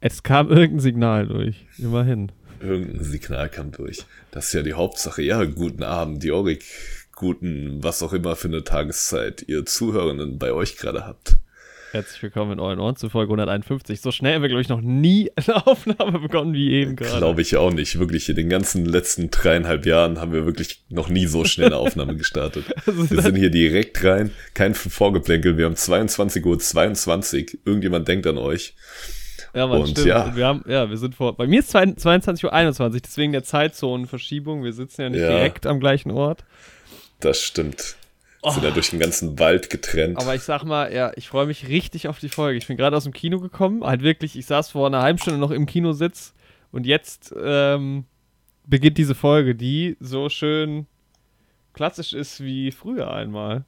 Es kam irgendein Signal durch, immerhin. Irgendein Signal kam durch. Das ist ja die Hauptsache. Ja, guten Abend, Jorik. Guten, was auch immer für eine Tageszeit ihr Zuhörenden bei euch gerade habt. Herzlich willkommen in euren Ohren zu Folge 151. So schnell haben wir, glaube ich, noch nie eine Aufnahme begonnen wie eben gerade. Glaube ich auch nicht. Wirklich, in den ganzen letzten dreieinhalb Jahren haben wir wirklich noch nie so schnell eine Aufnahme gestartet. Also wir sind hier direkt rein. Kein Vorgeplänkel. Wir haben 22.22 Uhr. 22. Irgendjemand denkt an euch. Ja, man, und, stimmt. Ja. wir haben, ja, wir sind vor. Bei mir ist 22.21 Uhr, deswegen der Zeitzonenverschiebung. Wir sitzen ja nicht ja. direkt am gleichen Ort. Das stimmt. Oh. Sind ja durch den ganzen Wald getrennt. Aber ich sag mal, ja, ich freue mich richtig auf die Folge. Ich bin gerade aus dem Kino gekommen. Halt wirklich, ich saß vor einer halben Stunde noch im Kinositz und jetzt ähm, beginnt diese Folge, die so schön klassisch ist wie früher einmal.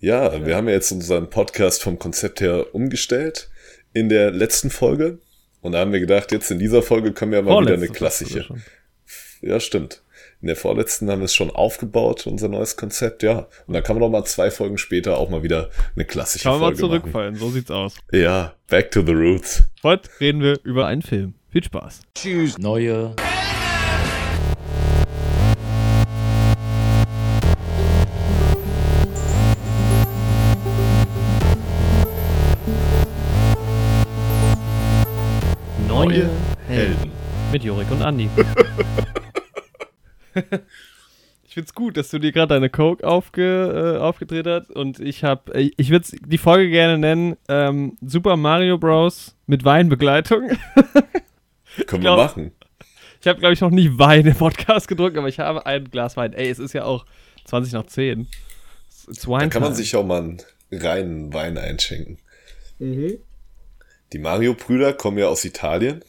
Ja, ja, wir haben ja jetzt unseren Podcast vom Konzept her umgestellt in der letzten Folge. Und da haben wir gedacht, jetzt in dieser Folge können wir mal Vorletzte wieder eine klassische. Ja, stimmt. In der vorletzten haben wir es schon aufgebaut, unser neues Konzept, ja. Und dann kann man noch mal zwei Folgen später auch mal wieder eine klassische kann Folge Kann man mal zurückfallen, machen. so sieht's aus. Ja, back to the roots. Heute reden wir über einen Film. Viel Spaß. Tschüss. Neue Neue Helden. Mit Jorik und Andi. ich find's gut, dass du dir gerade deine Coke aufge, äh, aufgedreht hast und ich habe, äh, ich würde die Folge gerne nennen ähm, Super Mario Bros. mit Weinbegleitung. Können wir machen. Ich habe, glaube ich, noch nie Wein im Podcast gedrückt, aber ich habe ein Glas Wein. Ey, es ist ja auch 20 nach 10. Da kann man sich auch mal einen reinen Wein einschenken. Mhm. Die Mario-Brüder kommen ja aus Italien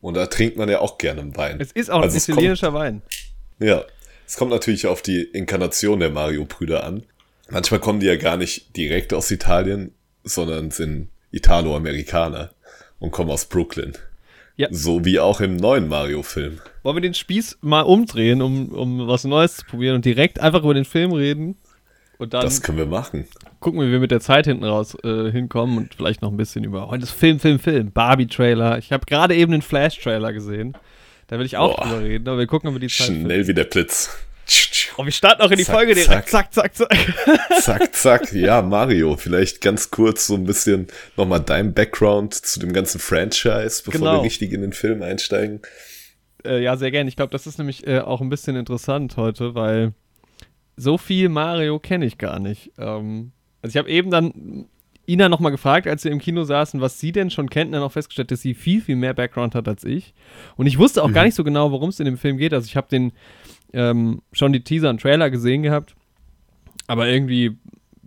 und da trinkt man ja auch gerne Wein. Es ist auch also ein italienischer Wein. Ja, es kommt natürlich auf die Inkarnation der Mario-Brüder an. Manchmal kommen die ja gar nicht direkt aus Italien, sondern sind Italo-Amerikaner und kommen aus Brooklyn. Ja. So wie auch im neuen Mario-Film. Wollen wir den Spieß mal umdrehen, um, um was Neues zu probieren und direkt einfach über den Film reden? Und dann das können wir machen. Gucken, wie wir mit der Zeit hinten raus äh, hinkommen und vielleicht noch ein bisschen über heute ist Film, Film, Film, Barbie-Trailer. Ich habe gerade eben den Flash-Trailer gesehen. Da will ich auch Boah. drüber reden, aber wir gucken, ob wir die Zeit Schnell finden. wie der Blitz. Oh, wir starten auch in die zack, Folge direkt. Zack, zack, zack. zack, zack. Ja, Mario, vielleicht ganz kurz so ein bisschen nochmal dein Background zu dem ganzen Franchise, bevor genau. wir richtig in den Film einsteigen. Äh, ja, sehr gerne. Ich glaube, das ist nämlich äh, auch ein bisschen interessant heute, weil so viel Mario kenne ich gar nicht. Ähm, also ich habe eben dann Ina nochmal gefragt, als wir im Kino saßen, was sie denn schon kennt, und dann auch festgestellt, dass sie viel, viel mehr Background hat als ich. Und ich wusste auch mhm. gar nicht so genau, worum es in dem Film geht. Also ich habe den ähm, schon die Teaser und Trailer gesehen gehabt, aber irgendwie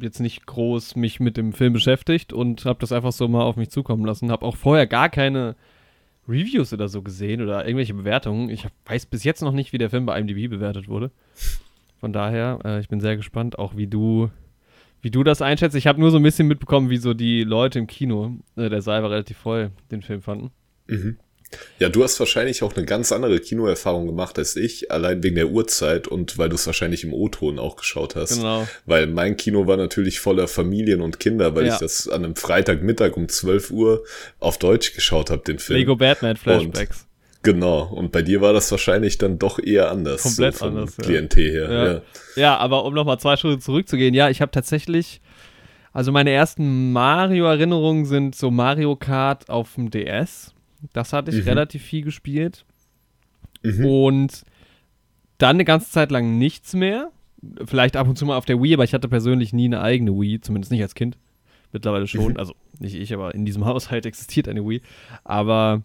jetzt nicht groß mich mit dem Film beschäftigt und habe das einfach so mal auf mich zukommen lassen. Habe auch vorher gar keine Reviews oder so gesehen oder irgendwelche Bewertungen. Ich weiß bis jetzt noch nicht, wie der Film bei IMDb bewertet wurde. Von daher, äh, ich bin sehr gespannt, auch wie du wie du das einschätzt. Ich habe nur so ein bisschen mitbekommen, wie so die Leute im Kino, äh, der Saal war relativ voll, den Film fanden. Mhm. Ja, du hast wahrscheinlich auch eine ganz andere Kinoerfahrung gemacht als ich, allein wegen der Uhrzeit und weil du es wahrscheinlich im O-Ton auch geschaut hast. Genau. Weil mein Kino war natürlich voller Familien und Kinder, weil ja. ich das an einem Freitagmittag um 12 Uhr auf Deutsch geschaut habe, den Film. Lego Batman Flashbacks. Genau, und bei dir war das wahrscheinlich dann doch eher anders. Komplett so anders. Klientel ja. her. Ja. Ja. ja, aber um nochmal zwei Schritte zurückzugehen, ja, ich habe tatsächlich, also meine ersten Mario-Erinnerungen sind so Mario Kart auf dem DS. Das hatte ich mhm. relativ viel gespielt. Mhm. Und dann eine ganze Zeit lang nichts mehr. Vielleicht ab und zu mal auf der Wii, aber ich hatte persönlich nie eine eigene Wii, zumindest nicht als Kind. Mittlerweile schon. Mhm. Also nicht ich, aber in diesem Haushalt existiert eine Wii. Aber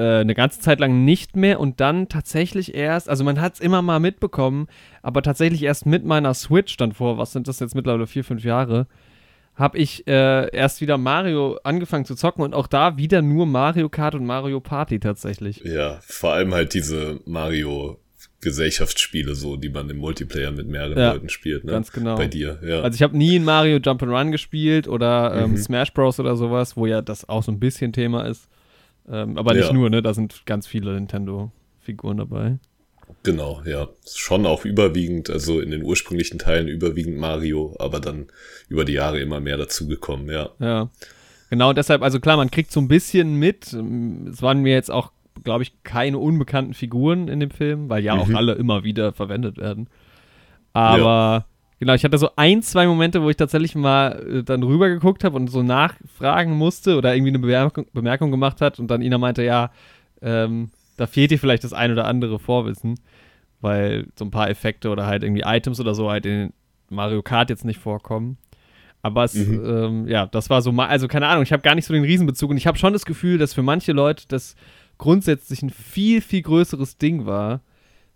eine ganze Zeit lang nicht mehr und dann tatsächlich erst, also man hat es immer mal mitbekommen, aber tatsächlich erst mit meiner Switch dann vor, was sind das jetzt mittlerweile, vier, fünf Jahre, habe ich äh, erst wieder Mario angefangen zu zocken und auch da wieder nur Mario Kart und Mario Party tatsächlich. Ja, vor allem halt diese Mario Gesellschaftsspiele so, die man im Multiplayer mit mehreren ja, Leuten spielt, ne? Ganz genau. Bei dir, ja. Also ich habe nie in Mario Jump'n'Run gespielt oder ähm, mhm. Smash Bros. oder sowas, wo ja das auch so ein bisschen Thema ist. Ähm, aber nicht ja. nur, ne? Da sind ganz viele Nintendo-Figuren dabei. Genau, ja. Schon auch überwiegend, also in den ursprünglichen Teilen überwiegend Mario, aber dann über die Jahre immer mehr dazugekommen, ja. Ja. Genau, deshalb, also klar, man kriegt so ein bisschen mit. Es waren mir jetzt auch, glaube ich, keine unbekannten Figuren in dem Film, weil ja mhm. auch alle immer wieder verwendet werden. Aber. Genau, ich hatte so ein, zwei Momente, wo ich tatsächlich mal äh, dann rüber geguckt habe und so nachfragen musste oder irgendwie eine Bemerkung, Bemerkung gemacht hat und dann Ina meinte, ja, ähm, da fehlt dir vielleicht das ein oder andere Vorwissen, weil so ein paar Effekte oder halt irgendwie Items oder so halt in Mario Kart jetzt nicht vorkommen. Aber es, mhm. ähm, ja, das war so mal, also keine Ahnung, ich habe gar nicht so den Riesenbezug und ich habe schon das Gefühl, dass für manche Leute das grundsätzlich ein viel, viel größeres Ding war.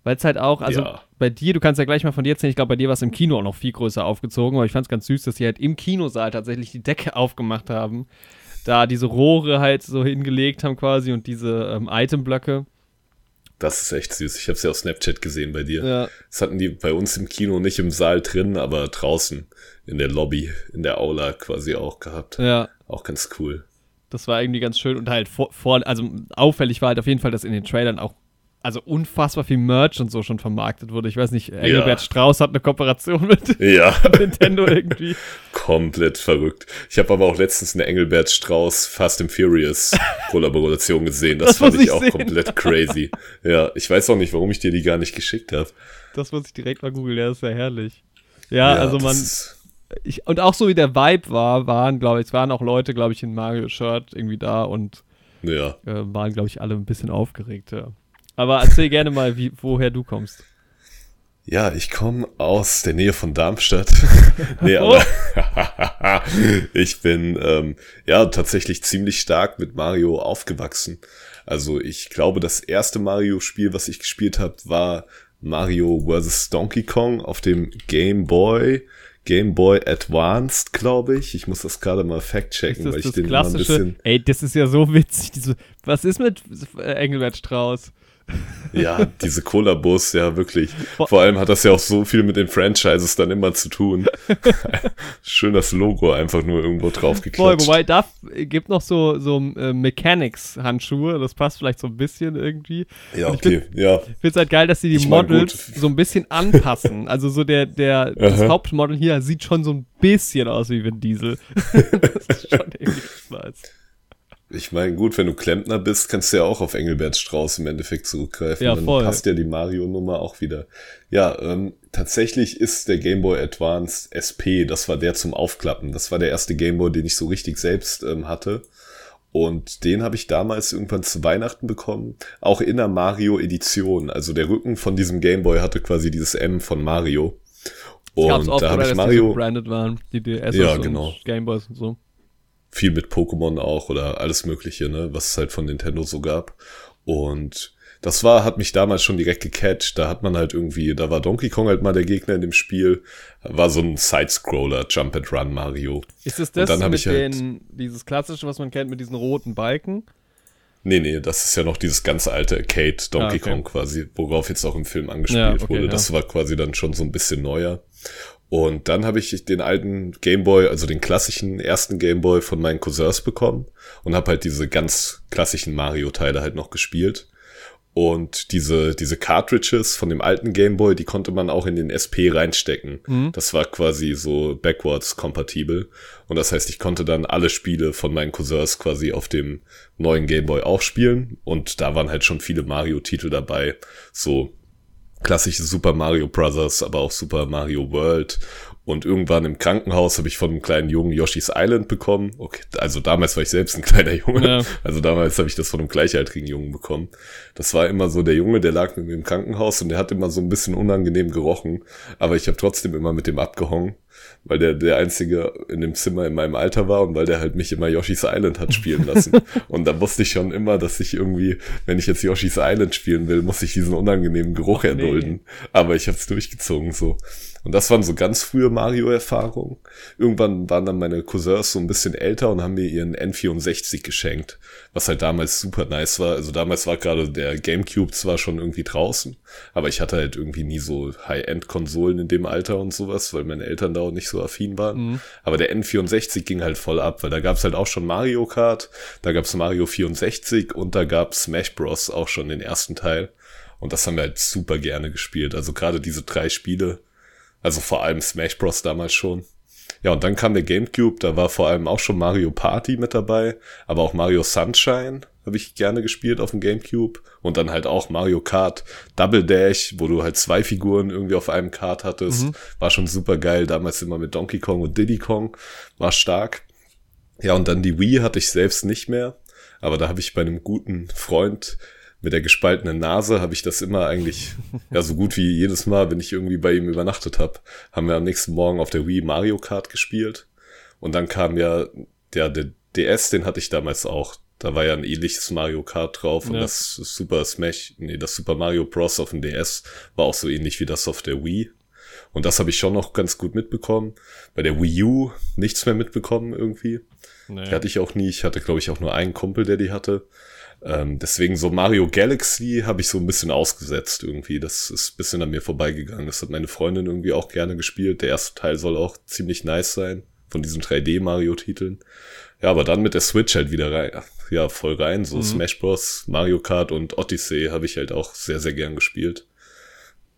Weil es halt auch, also ja. bei dir, du kannst ja gleich mal von dir erzählen, ich glaube, bei dir war es im Kino auch noch viel größer aufgezogen, aber ich fand es ganz süß, dass sie halt im Kinosaal tatsächlich die Decke aufgemacht haben, da diese Rohre halt so hingelegt haben quasi und diese ähm, Itemblöcke. Das ist echt süß. Ich habe es ja auf Snapchat gesehen bei dir. Ja. Das hatten die bei uns im Kino nicht im Saal drin, aber draußen in der Lobby, in der Aula quasi auch gehabt. Ja. Auch ganz cool. Das war irgendwie ganz schön und halt vor, vor, also auffällig war halt auf jeden Fall, dass in den Trailern auch also unfassbar viel Merch und so schon vermarktet wurde. Ich weiß nicht, Engelbert ja. Strauß hat eine Kooperation mit ja. Nintendo irgendwie. Komplett verrückt. Ich habe aber auch letztens eine Engelbert Strauß Fast and Furious Kollaboration gesehen. Das, das fand ich, ich auch sehen. komplett crazy. Ja, ich weiß auch nicht, warum ich dir die gar nicht geschickt habe. Das muss ich direkt mal googeln, ja, das ist ja herrlich. Ja, ja also man. Ich, und auch so wie der Vibe war, waren, glaube ich, es waren auch Leute, glaube ich, in Mario-Shirt irgendwie da und ja. äh, waren, glaube ich, alle ein bisschen aufgeregt, ja. Aber erzähl gerne mal, wie, woher du kommst. Ja, ich komme aus der Nähe von Darmstadt. nee, aber ich bin ähm, ja tatsächlich ziemlich stark mit Mario aufgewachsen. Also ich glaube, das erste Mario-Spiel, was ich gespielt habe, war Mario vs. Donkey Kong auf dem Game Boy. Game Boy Advanced, glaube ich. Ich muss das gerade mal fact-checken, weil ich den mal ein bisschen. Ey, das ist ja so witzig. Diese, was ist mit Engelbert Strauß? Ja, diese Cola-Bus, ja, wirklich. Vor allem hat das ja auch so viel mit den Franchises dann immer zu tun. Schön das Logo einfach nur irgendwo drauf geklatscht. Voll, wobei, da gibt noch so, so äh, Mechanics-Handschuhe, das passt vielleicht so ein bisschen irgendwie. Ja, okay, find, ja. Ich finde es halt geil, dass sie die ich Models so ein bisschen anpassen. also so der, der, das Hauptmodel hier sieht schon so ein bisschen aus wie Vin Diesel. das ist schon irgendwie nice. Ich meine, gut, wenn du Klempner bist, kannst du ja auch auf Engelbert Strauß im Endeffekt zurückgreifen. Ja, voll. Dann passt ja die Mario-Nummer auch wieder. Ja, ähm, tatsächlich ist der Game Boy Advance SP, das war der zum Aufklappen. Das war der erste Game Boy, den ich so richtig selbst ähm, hatte. Und den habe ich damals irgendwann zu Weihnachten bekommen, auch in der Mario-Edition. Also der Rücken von diesem Game Boy hatte quasi dieses M von Mario. Und da habe ich Mario. Die so branded waren, die DS ja, genau. Gameboys und so viel mit Pokémon auch oder alles Mögliche, ne, was es halt von Nintendo so gab. Und das war, hat mich damals schon direkt gecatcht. Da hat man halt irgendwie, da war Donkey Kong halt mal der Gegner in dem Spiel. War so ein Sidescroller, Jump and Run Mario. Ist es das mit ich halt, den, dieses klassische, was man kennt, mit diesen roten Balken? Nee, nee, das ist ja noch dieses ganz alte Arcade Donkey ah, okay. Kong quasi, worauf jetzt auch im Film angespielt ja, okay, wurde. Das ja. war quasi dann schon so ein bisschen neuer. Und dann habe ich den alten Gameboy, also den klassischen ersten Gameboy von meinen Cousins bekommen und habe halt diese ganz klassischen Mario-Teile halt noch gespielt. Und diese, diese Cartridges von dem alten Gameboy, die konnte man auch in den SP reinstecken. Mhm. Das war quasi so backwards kompatibel. Und das heißt, ich konnte dann alle Spiele von meinen Cousins quasi auf dem neuen Gameboy auch spielen. Und da waren halt schon viele Mario-Titel dabei. So klassische Super Mario Brothers, aber auch Super Mario World. Und irgendwann im Krankenhaus habe ich von einem kleinen Jungen Yoshi's Island bekommen. Okay, also damals war ich selbst ein kleiner Junge. Ja. Also damals habe ich das von einem gleichaltrigen Jungen bekommen. Das war immer so der Junge, der lag mit mir im Krankenhaus und der hat immer so ein bisschen unangenehm gerochen. Aber ich habe trotzdem immer mit dem abgehongen weil der der einzige in dem Zimmer in meinem Alter war und weil der halt mich immer Yoshi's Island hat spielen lassen. und da wusste ich schon immer, dass ich irgendwie, wenn ich jetzt Yoshi's Island spielen will, muss ich diesen unangenehmen Geruch erdulden. Nee. Aber ich habe es durchgezogen so. Und das waren so ganz frühe Mario-Erfahrungen. Irgendwann waren dann meine Cousins so ein bisschen älter und haben mir ihren N64 geschenkt, was halt damals super nice war. Also damals war gerade der GameCube zwar schon irgendwie draußen, aber ich hatte halt irgendwie nie so High-End-Konsolen in dem Alter und sowas, weil meine Eltern da auch nicht so affin waren. Mhm. Aber der N64 ging halt voll ab, weil da gab's halt auch schon Mario Kart, da gab's Mario 64 und da gab's Smash Bros. auch schon den ersten Teil. Und das haben wir halt super gerne gespielt. Also gerade diese drei Spiele also vor allem Smash Bros. damals schon. Ja, und dann kam der GameCube, da war vor allem auch schon Mario Party mit dabei, aber auch Mario Sunshine habe ich gerne gespielt auf dem GameCube und dann halt auch Mario Kart Double Dash, wo du halt zwei Figuren irgendwie auf einem Kart hattest, mhm. war schon super geil, damals immer mit Donkey Kong und Diddy Kong, war stark. Ja, und dann die Wii hatte ich selbst nicht mehr, aber da habe ich bei einem guten Freund mit der gespaltenen Nase habe ich das immer eigentlich, ja, so gut wie jedes Mal, wenn ich irgendwie bei ihm übernachtet habe, haben wir am nächsten Morgen auf der Wii Mario Kart gespielt. Und dann kam ja der, der DS, den hatte ich damals auch. Da war ja ein ähnliches Mario Kart drauf und ja. das Super Smash, nee, das Super Mario Bros. auf dem DS war auch so ähnlich wie das auf der Wii. Und das habe ich schon noch ganz gut mitbekommen. Bei der Wii U nichts mehr mitbekommen irgendwie. Nee. Die hatte ich auch nie. Ich hatte, glaube ich, auch nur einen Kumpel, der die hatte. Ähm, deswegen so Mario Galaxy habe ich so ein bisschen ausgesetzt irgendwie. Das ist ein bisschen an mir vorbeigegangen. Das hat meine Freundin irgendwie auch gerne gespielt. Der erste Teil soll auch ziemlich nice sein von diesen 3D-Mario-Titeln. Ja, aber dann mit der Switch halt wieder rein, ja, voll rein. So mhm. Smash Bros., Mario Kart und Odyssey habe ich halt auch sehr, sehr gern gespielt.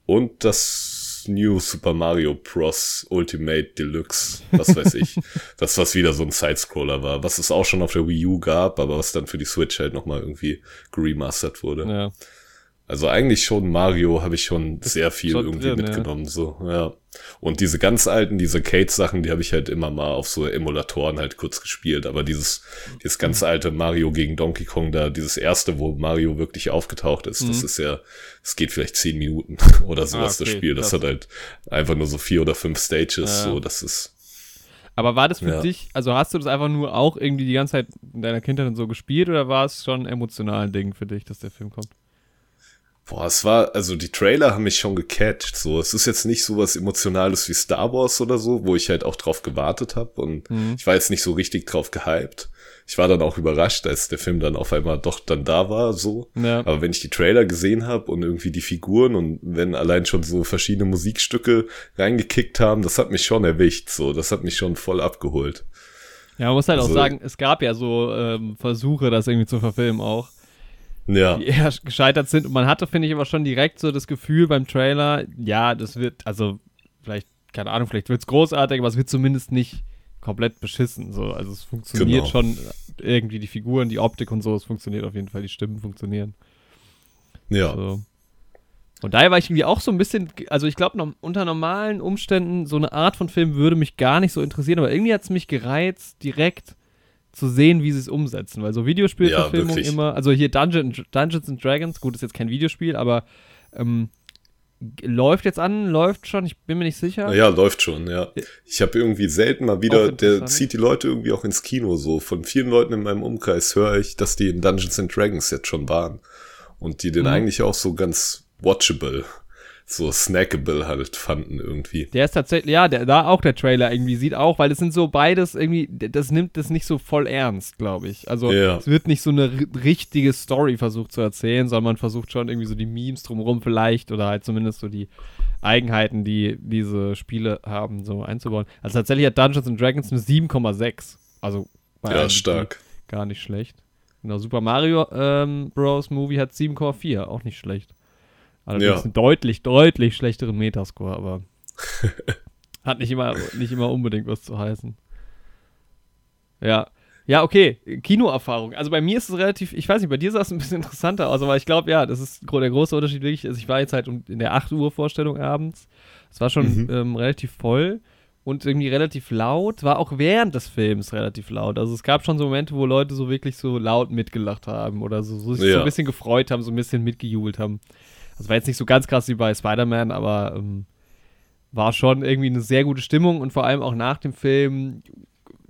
Und das New Super Mario Bros. Ultimate Deluxe, was weiß ich. das, was wieder so ein Sidescroller war, was es auch schon auf der Wii U gab, aber was dann für die Switch halt nochmal irgendwie remastert wurde. Ja. Also eigentlich schon Mario habe ich schon sehr viel irgendwie drin, mitgenommen, ja. so, ja. Und diese ganz alten, diese Kate-Sachen, die habe ich halt immer mal auf so Emulatoren halt kurz gespielt. Aber dieses, dieses ganz mhm. alte Mario gegen Donkey Kong da, dieses erste, wo Mario wirklich aufgetaucht ist, mhm. das ist ja, es geht vielleicht zehn Minuten oder sowas, ah, okay, das Spiel. Das krass. hat halt einfach nur so vier oder fünf Stages, ja. so, das ist. Aber war das für ja. dich, also hast du das einfach nur auch irgendwie die ganze Zeit in deiner Kindheit so gespielt oder war es schon ein emotionales Ding für dich, dass der Film kommt? Boah, es war, also die Trailer haben mich schon gecatcht. So, es ist jetzt nicht so was Emotionales wie Star Wars oder so, wo ich halt auch drauf gewartet habe und mhm. ich war jetzt nicht so richtig drauf gehypt. Ich war dann auch überrascht, als der Film dann auf einmal doch dann da war, so. Ja. Aber wenn ich die Trailer gesehen habe und irgendwie die Figuren und wenn allein schon so verschiedene Musikstücke reingekickt haben, das hat mich schon erwischt, so. Das hat mich schon voll abgeholt. Ja, man muss halt also, auch sagen, es gab ja so ähm, Versuche, das irgendwie zu verfilmen auch ja. die eher gescheitert sind. Und man hatte, finde ich, aber schon direkt so das Gefühl beim Trailer, ja, das wird, also vielleicht, keine Ahnung, vielleicht wird es großartig, aber es wird zumindest nicht komplett beschissen. So. Also es funktioniert genau. schon irgendwie die Figuren, die Optik und so, es funktioniert auf jeden Fall, die Stimmen funktionieren. Ja. Also. Und daher war ich irgendwie auch so ein bisschen, also ich glaube, unter normalen Umständen, so eine Art von Film würde mich gar nicht so interessieren, aber irgendwie hat es mich gereizt, direkt zu sehen, wie sie es umsetzen. Weil so Videospielverfilmung ja, immer, also hier Dungeon, Dungeons and Dragons, gut, ist jetzt kein Videospiel, aber ähm, läuft jetzt an, läuft schon, ich bin mir nicht sicher. Ja, läuft schon, ja. Ich habe irgendwie selten mal wieder, der zieht die Leute irgendwie auch ins Kino so. Von vielen Leuten in meinem Umkreis höre ich, dass die in Dungeons and Dragons jetzt schon waren. Und die den mhm. eigentlich auch so ganz watchable so snackable halt fanden irgendwie. Der ist tatsächlich, ja, der, da auch der Trailer irgendwie sieht auch, weil es sind so beides irgendwie, das nimmt das nicht so voll ernst, glaube ich. Also ja. es wird nicht so eine richtige Story versucht zu erzählen, sondern man versucht schon irgendwie so die Memes drumherum vielleicht oder halt zumindest so die Eigenheiten, die diese Spiele haben, so einzubauen. Also tatsächlich hat Dungeons and Dragons eine 7,6. Also ja, stark. Gar nicht schlecht. Genau, Super Mario ähm, Bros. Movie hat 7,4, auch nicht schlecht. Allerdings ja. einen deutlich, deutlich schlechteren Metascore, aber hat nicht immer, nicht immer unbedingt was zu heißen. Ja. Ja, okay, Kinoerfahrung. Also bei mir ist es relativ, ich weiß nicht, bei dir sah es ein bisschen interessanter aus, aber ich glaube, ja, das ist der große Unterschied wirklich. Also ich war jetzt halt in der 8 Uhr Vorstellung abends. Es war schon mhm. ähm, relativ voll und irgendwie relativ laut. War auch während des Films relativ laut. Also es gab schon so Momente, wo Leute so wirklich so laut mitgelacht haben oder so, so sich ja. so ein bisschen gefreut haben, so ein bisschen mitgejubelt haben. Das war jetzt nicht so ganz krass wie bei Spider-Man, aber ähm, war schon irgendwie eine sehr gute Stimmung und vor allem auch nach dem Film,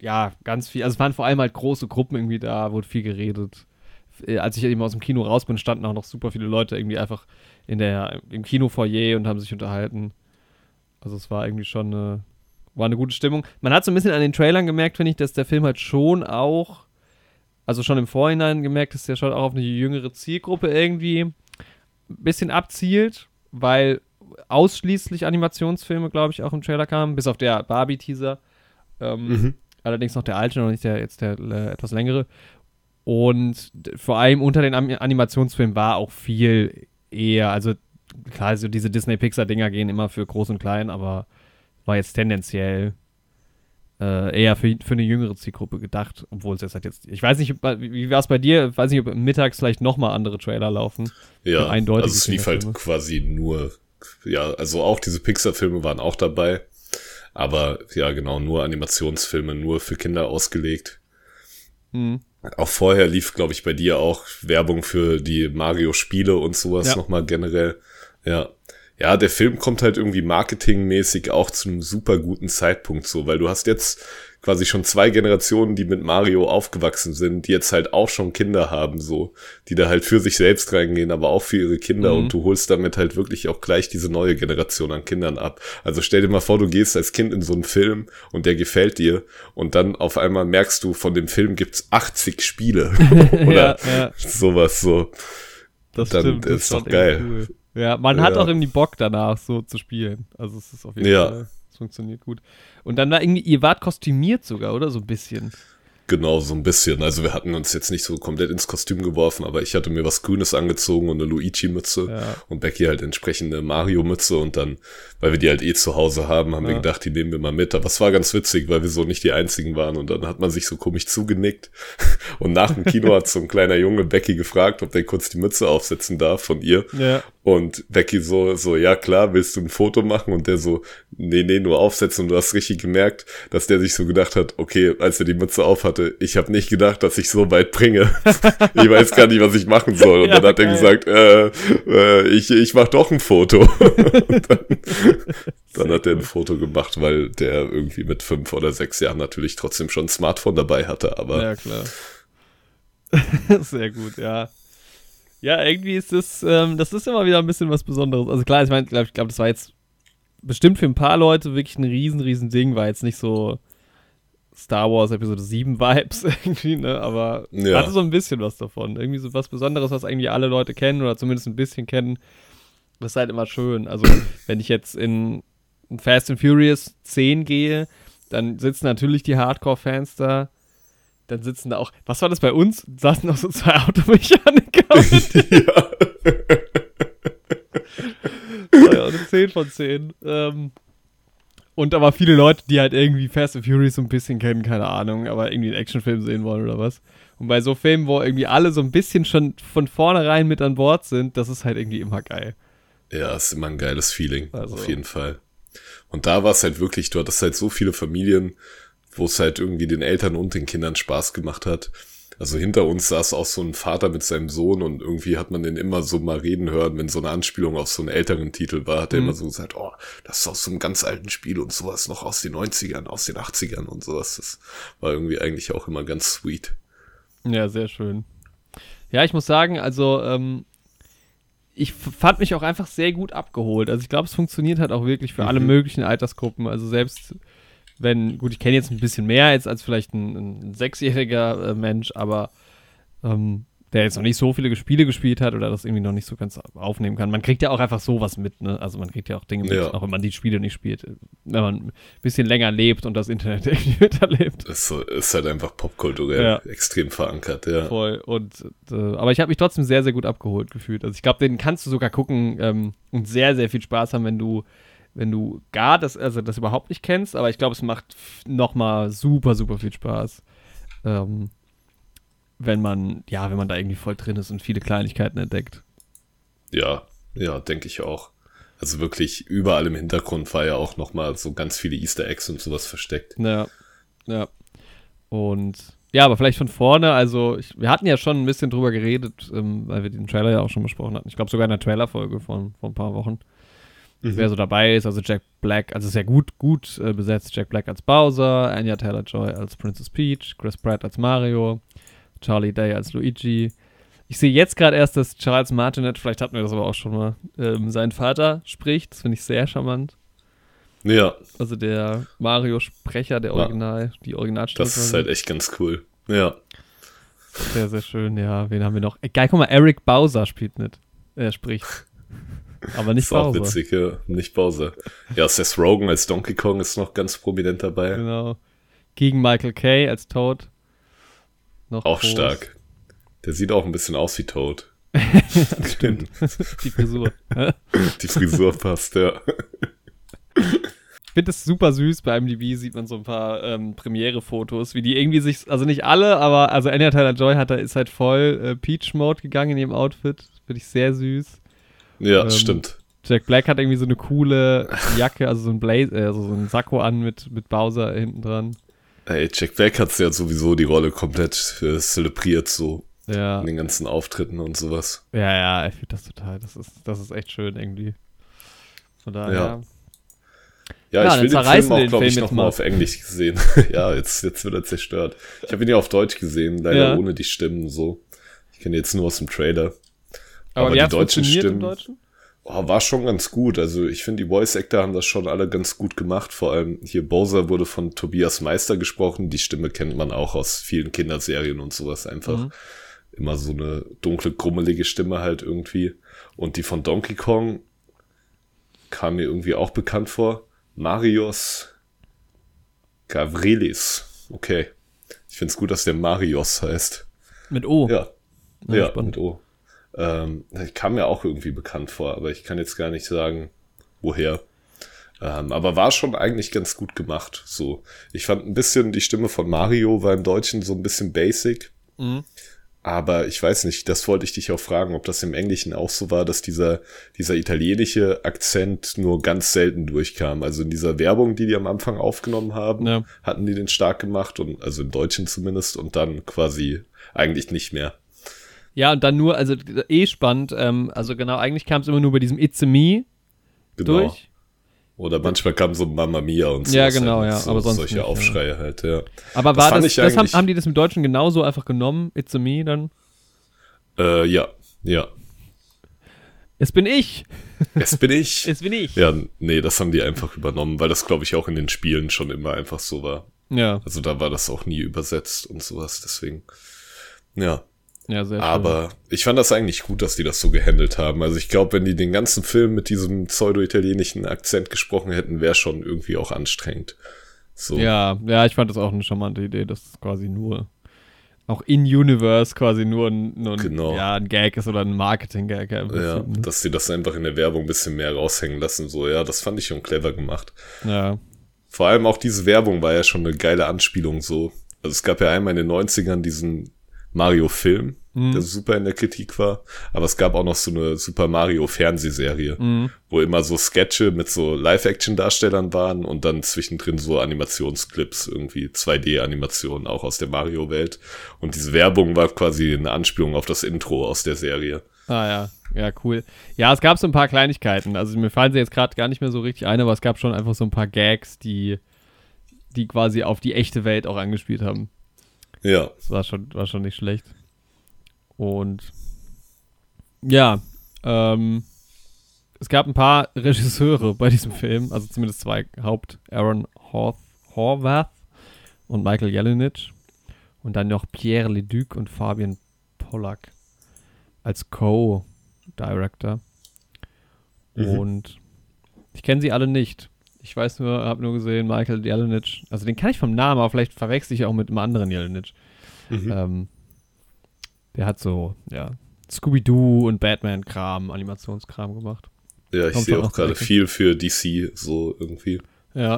ja, ganz viel. Also es waren vor allem halt große Gruppen irgendwie da, wurde viel geredet. Äh, als ich eben aus dem Kino raus bin, standen auch noch super viele Leute irgendwie einfach in der, im Kinofoyer und haben sich unterhalten. Also es war irgendwie schon eine, war eine gute Stimmung. Man hat so ein bisschen an den Trailern gemerkt, finde ich, dass der Film halt schon auch, also schon im Vorhinein gemerkt, dass der schon auch auf eine jüngere Zielgruppe irgendwie bisschen abzielt, weil ausschließlich Animationsfilme, glaube ich, auch im Trailer kamen, bis auf der Barbie-Teaser. Ähm, mhm. Allerdings noch der alte, noch nicht der jetzt der äh, etwas längere. Und vor allem unter den Animationsfilmen war auch viel eher, also klar, so diese Disney-Pixar-Dinger gehen immer für groß und klein, aber war jetzt tendenziell äh, eher für, für eine jüngere Zielgruppe gedacht, obwohl es jetzt halt jetzt, ich weiß nicht, wie, war es bei dir? Ich weiß nicht, ob mittags vielleicht nochmal andere Trailer laufen. Ja, eindeutig. Also es lief halt quasi nur, ja, also auch diese Pixar-Filme waren auch dabei. Aber ja, genau, nur Animationsfilme, nur für Kinder ausgelegt. Mhm. Auch vorher lief, glaube ich, bei dir auch Werbung für die Mario-Spiele und sowas ja. nochmal generell. Ja. Ja, der Film kommt halt irgendwie marketingmäßig auch zu einem super guten Zeitpunkt so, weil du hast jetzt quasi schon zwei Generationen, die mit Mario aufgewachsen sind, die jetzt halt auch schon Kinder haben, so, die da halt für sich selbst reingehen, aber auch für ihre Kinder mhm. und du holst damit halt wirklich auch gleich diese neue Generation an Kindern ab. Also stell dir mal vor, du gehst als Kind in so einen Film und der gefällt dir und dann auf einmal merkst du, von dem Film gibt's 80 Spiele oder ja, ja. sowas so. Das dann stimmt, das ist doch geil. Cool. Ja, man hat auch irgendwie Bock danach so zu spielen. Also es ist auf jeden Fall, es funktioniert gut. Und dann war irgendwie, ihr wart kostümiert sogar, oder? So ein bisschen. Genau, so ein bisschen. Also wir hatten uns jetzt nicht so komplett ins Kostüm geworfen, aber ich hatte mir was Grünes angezogen und eine Luigi-Mütze ja. und Becky halt entsprechende Mario-Mütze und dann, weil wir die halt eh zu Hause haben, haben ja. wir gedacht, die nehmen wir mal mit. Aber es war ganz witzig, weil wir so nicht die einzigen waren und dann hat man sich so komisch zugenickt und nach dem Kino hat so ein kleiner Junge Becky gefragt, ob der kurz die Mütze aufsetzen darf von ihr. Ja. Und Becky so, so, ja klar, willst du ein Foto machen? Und der so, nee, nee, nur aufsetzen. Und du hast richtig gemerkt, dass der sich so gedacht hat, okay, als er die Mütze auf hatte, ich habe nicht gedacht, dass ich so weit bringe. ich weiß gar nicht, was ich machen soll. Und ja, dann hat geil. er gesagt, äh, äh, ich, ich mach doch ein Foto. dann, dann hat er ein Foto gemacht, weil der irgendwie mit fünf oder sechs Jahren natürlich trotzdem schon ein Smartphone dabei hatte. Aber ja, klar. Sehr gut, ja. Ja, irgendwie ist das, ähm, das ist immer wieder ein bisschen was Besonderes. Also klar, ich meine, glaub, ich glaube, das war jetzt bestimmt für ein paar Leute wirklich ein riesen, riesen Ding, war jetzt nicht so Star Wars Episode 7 Vibes irgendwie, ne? Aber ja. hatte so ein bisschen was davon. Irgendwie so was Besonderes, was eigentlich alle Leute kennen oder zumindest ein bisschen kennen. Das ist halt immer schön. Also, wenn ich jetzt in Fast and Furious 10 gehe, dann sitzen natürlich die Hardcore-Fans da dann sitzen da auch, was war das bei uns? Saßen noch so zwei Automechaniker. ja. ja, eine 10 von 10. Ähm, und aber viele Leute, die halt irgendwie Fast and Furious so ein bisschen kennen, keine Ahnung, aber irgendwie einen Actionfilm sehen wollen oder was. Und bei so Filmen, wo irgendwie alle so ein bisschen schon von vornherein mit an Bord sind, das ist halt irgendwie immer geil. Ja, ist immer ein geiles Feeling, also. auf jeden Fall. Und da war es halt wirklich, du hattest halt so viele Familien, wo es halt irgendwie den Eltern und den Kindern Spaß gemacht hat. Also hinter uns saß auch so ein Vater mit seinem Sohn und irgendwie hat man den immer so mal reden hören, wenn so eine Anspielung auf so einen älteren Titel war, hat er mhm. immer so gesagt, oh, das ist aus so einem ganz alten Spiel und sowas noch aus den 90ern, aus den 80ern und sowas. Das war irgendwie eigentlich auch immer ganz sweet. Ja, sehr schön. Ja, ich muss sagen, also ähm, ich fand mich auch einfach sehr gut abgeholt. Also ich glaube, es funktioniert halt auch wirklich für mhm. alle möglichen Altersgruppen. Also selbst wenn, gut, ich kenne jetzt ein bisschen mehr als, als vielleicht ein, ein sechsjähriger äh, Mensch, aber ähm, der jetzt noch nicht so viele Spiele gespielt hat oder das irgendwie noch nicht so ganz aufnehmen kann. Man kriegt ja auch einfach sowas mit, ne? Also man kriegt ja auch Dinge mit, ja. auch wenn man die Spiele nicht spielt. Wenn man ein bisschen länger lebt und das Internet irgendwie miterlebt. Es ist halt einfach popkulturell ja. extrem verankert, ja. Voll. Und äh, aber ich habe mich trotzdem sehr, sehr gut abgeholt gefühlt. Also ich glaube, den kannst du sogar gucken ähm, und sehr, sehr viel Spaß haben, wenn du wenn du gar das, also das überhaupt nicht kennst, aber ich glaube, es macht nochmal super, super viel Spaß. Ähm, wenn man, ja, wenn man da irgendwie voll drin ist und viele Kleinigkeiten entdeckt. Ja, ja, denke ich auch. Also wirklich überall im Hintergrund war ja auch nochmal so ganz viele Easter Eggs und sowas versteckt. Ja, ja. Und ja, aber vielleicht von vorne, also ich, wir hatten ja schon ein bisschen drüber geredet, ähm, weil wir den Trailer ja auch schon besprochen hatten. Ich glaube sogar in der Trailerfolge von vor ein paar Wochen mhm. wer so dabei ist. Also Jack Black, also sehr gut, gut äh, besetzt. Jack Black als Bowser, Anya Taylor-Joy als Princess Peach, Chris Pratt als Mario, Charlie Day als Luigi. Ich sehe jetzt gerade erst, dass Charles Martinet, vielleicht hatten wir das aber auch schon mal, ähm, seinen Vater spricht. Das finde ich sehr charmant. Ja. Also der Mario-Sprecher, der Original, ja. die Originalstimme. Das ist halt echt ganz cool. Ja. Sehr, sehr schön, ja. Wen haben wir noch? Geil, guck mal, Eric Bowser spielt mit. Er spricht. Aber nicht ist Bowser. Auch witzig, ja. Nicht Bowser. Ja, Seth Rogen als Donkey Kong ist noch ganz prominent dabei. Genau. Gegen Michael Kay als Toad. Noch auch groß. stark. Der sieht auch ein bisschen aus wie Toad. stimmt. Die Frisur. Die Frisur passt, ja. finde es super süß. Bei MDB sieht man so ein paar ähm, Premiere-Fotos, wie die irgendwie sich, also nicht alle, aber also Anya Taylor-Joy hat da ist halt voll äh, Peach-Mode gegangen in ihrem Outfit. Finde ich sehr süß. Ja, ähm, stimmt. Jack Black hat irgendwie so eine coole Jacke, also so ein Blaze, äh, also so ein Sakko an mit, mit Bowser hinten dran. Ey, Jack Black hat ja sowieso die Rolle komplett äh, zelebriert, so. Ja. In den ganzen Auftritten und sowas. Ja, ja, ich finde das total. Das ist, das ist echt schön irgendwie. Von daher. Ja. Ja, ja ich will den Film auch, glaube ich, nochmal auf Englisch gesehen. ja, jetzt, jetzt wird er zerstört. Ich habe ihn ja auf Deutsch gesehen, leider ja. ohne die Stimmen so. Ich kenne jetzt nur aus dem Trailer. Aber, Aber die deutschen Stimmen. Im Deutschen? Oh, war schon ganz gut. Also ich finde, die Voice Actor haben das schon alle ganz gut gemacht. Vor allem hier Bowser wurde von Tobias Meister gesprochen. Die Stimme kennt man auch aus vielen Kinderserien und sowas einfach. Mhm. Immer so eine dunkle, grummelige Stimme halt irgendwie. Und die von Donkey Kong kam mir irgendwie auch bekannt vor. Marios Gavrilis. Okay. Ich finde es gut, dass der Marios heißt. Mit O. Ja. Ja, ja mit O. Ähm, kam mir auch irgendwie bekannt vor, aber ich kann jetzt gar nicht sagen, woher. Ähm, aber war schon eigentlich ganz gut gemacht. So, ich fand ein bisschen die Stimme von Mario war im Deutschen so ein bisschen basic. Mhm. Aber ich weiß nicht, das wollte ich dich auch fragen, ob das im Englischen auch so war, dass dieser, dieser italienische Akzent nur ganz selten durchkam. Also in dieser Werbung, die die am Anfang aufgenommen haben, ja. hatten die den stark gemacht und, also im Deutschen zumindest, und dann quasi eigentlich nicht mehr. Ja, und dann nur, also eh spannend, ähm, also genau, eigentlich kam es immer nur bei diesem It's Me genau. durch. Oder manchmal kam so Mamma Mia und so. Ja, genau, ja. So, aber sonst solche nicht, Aufschreie ja. halt, ja. Aber war das, das, das haben, haben, die das im Deutschen genauso einfach genommen, It's Me dann? Äh, ja, ja. Es bin ich. Es bin ich. es bin ich. Ja, nee, das haben die einfach übernommen, weil das, glaube ich, auch in den Spielen schon immer einfach so war. Ja. Also da war das auch nie übersetzt und sowas, deswegen. Ja. Ja, sehr schön. Aber ich fand das eigentlich gut, dass die das so gehandelt haben. Also ich glaube, wenn die den ganzen Film mit diesem pseudo-italienischen Akzent gesprochen hätten, wäre schon irgendwie auch anstrengend. So. Ja, ja, ich fand das auch eine charmante Idee, dass es quasi nur auch in Universe quasi nur ein, nur ein, genau. ja, ein Gag ist oder ein Marketing-Gag. Ja, ne? dass sie das einfach in der Werbung ein bisschen mehr raushängen lassen. So, ja, das fand ich schon clever gemacht. Ja. Vor allem auch diese Werbung war ja schon eine geile Anspielung so. Also es gab ja einmal in den 90ern diesen Mario-Film, mhm. der super in der Kritik war. Aber es gab auch noch so eine Super Mario-Fernsehserie, mhm. wo immer so Sketche mit so Live-Action-Darstellern waren und dann zwischendrin so Animationsclips, irgendwie 2D-Animationen auch aus der Mario-Welt. Und diese Werbung war quasi eine Anspielung auf das Intro aus der Serie. Ah ja, ja, cool. Ja, es gab so ein paar Kleinigkeiten. Also mir fallen sie jetzt gerade gar nicht mehr so richtig ein, aber es gab schon einfach so ein paar Gags, die, die quasi auf die echte Welt auch angespielt haben. Ja. Das war schon, war schon nicht schlecht. Und ja, ähm, es gab ein paar Regisseure bei diesem Film, also zumindest zwei Haupt, Aaron Horth, Horvath und Michael Jelenic. Und dann noch Pierre Leduc und Fabian Pollack als Co-Director. Mhm. Und ich kenne sie alle nicht. Ich weiß nur, habe nur gesehen, Michael Jelenic. Also den kann ich vom Namen, aber vielleicht verwechsel ich auch mit einem anderen Jelenic. Mhm. Ähm, der hat so, ja, Scooby-Doo und Batman-Kram, Animationskram gemacht. Ja, ich sehe auch gerade viel für DC, so irgendwie. Ja.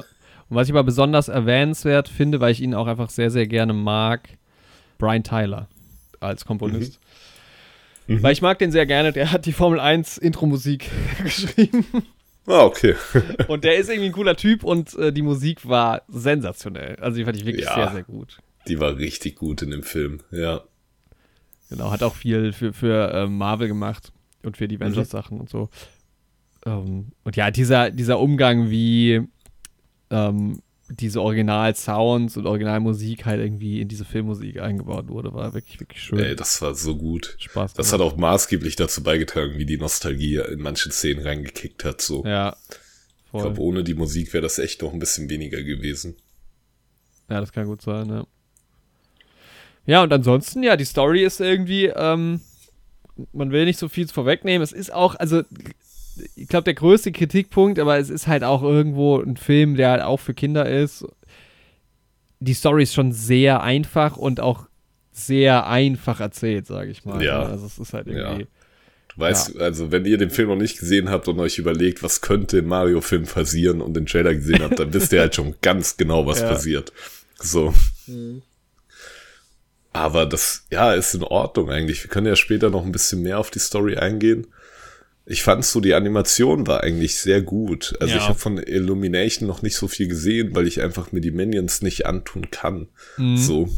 Und was ich aber besonders erwähnenswert finde, weil ich ihn auch einfach sehr, sehr gerne mag, Brian Tyler als Komponist. Mhm. Mhm. Weil ich mag den sehr gerne, der hat die Formel 1 Intro-Musik geschrieben. Ah, okay. und der ist irgendwie ein cooler Typ und äh, die Musik war sensationell. Also die fand ich wirklich ja, sehr, sehr gut. Die war richtig gut in dem Film, ja. Genau, hat auch viel für, für äh, Marvel gemacht und für die mhm. Avengers-Sachen mhm. und so. Ähm, und ja, dieser, dieser Umgang, wie ähm, diese Original-Sounds und Originalmusik halt irgendwie in diese Filmmusik eingebaut wurde, war wirklich, wirklich schön. Ey, das war so gut. Spaß. Das hat auch maßgeblich dazu beigetragen, wie die Nostalgie in manchen Szenen reingekickt hat. So. Ja. Voll. Ich glaube, ohne die Musik wäre das echt noch ein bisschen weniger gewesen. Ja, das kann gut sein, ja. Ja, und ansonsten, ja, die Story ist irgendwie, ähm, man will nicht so viel vorwegnehmen. Es ist auch, also ich glaube, der größte Kritikpunkt, aber es ist halt auch irgendwo ein Film, der halt auch für Kinder ist. Die Story ist schon sehr einfach und auch sehr einfach erzählt, sage ich mal. Ja. Also es ist halt irgendwie. Ja. Du weißt, ja. also wenn ihr den Film noch nicht gesehen habt und euch überlegt, was könnte im Mario-Film passieren und den Trailer gesehen habt, dann wisst ihr halt schon ganz genau, was ja. passiert. So. Mhm. Aber das, ja, ist in Ordnung eigentlich. Wir können ja später noch ein bisschen mehr auf die Story eingehen. Ich fand so, die Animation war eigentlich sehr gut. Also ja. ich habe von Illumination noch nicht so viel gesehen, weil ich einfach mir die Minions nicht antun kann. Mhm. So.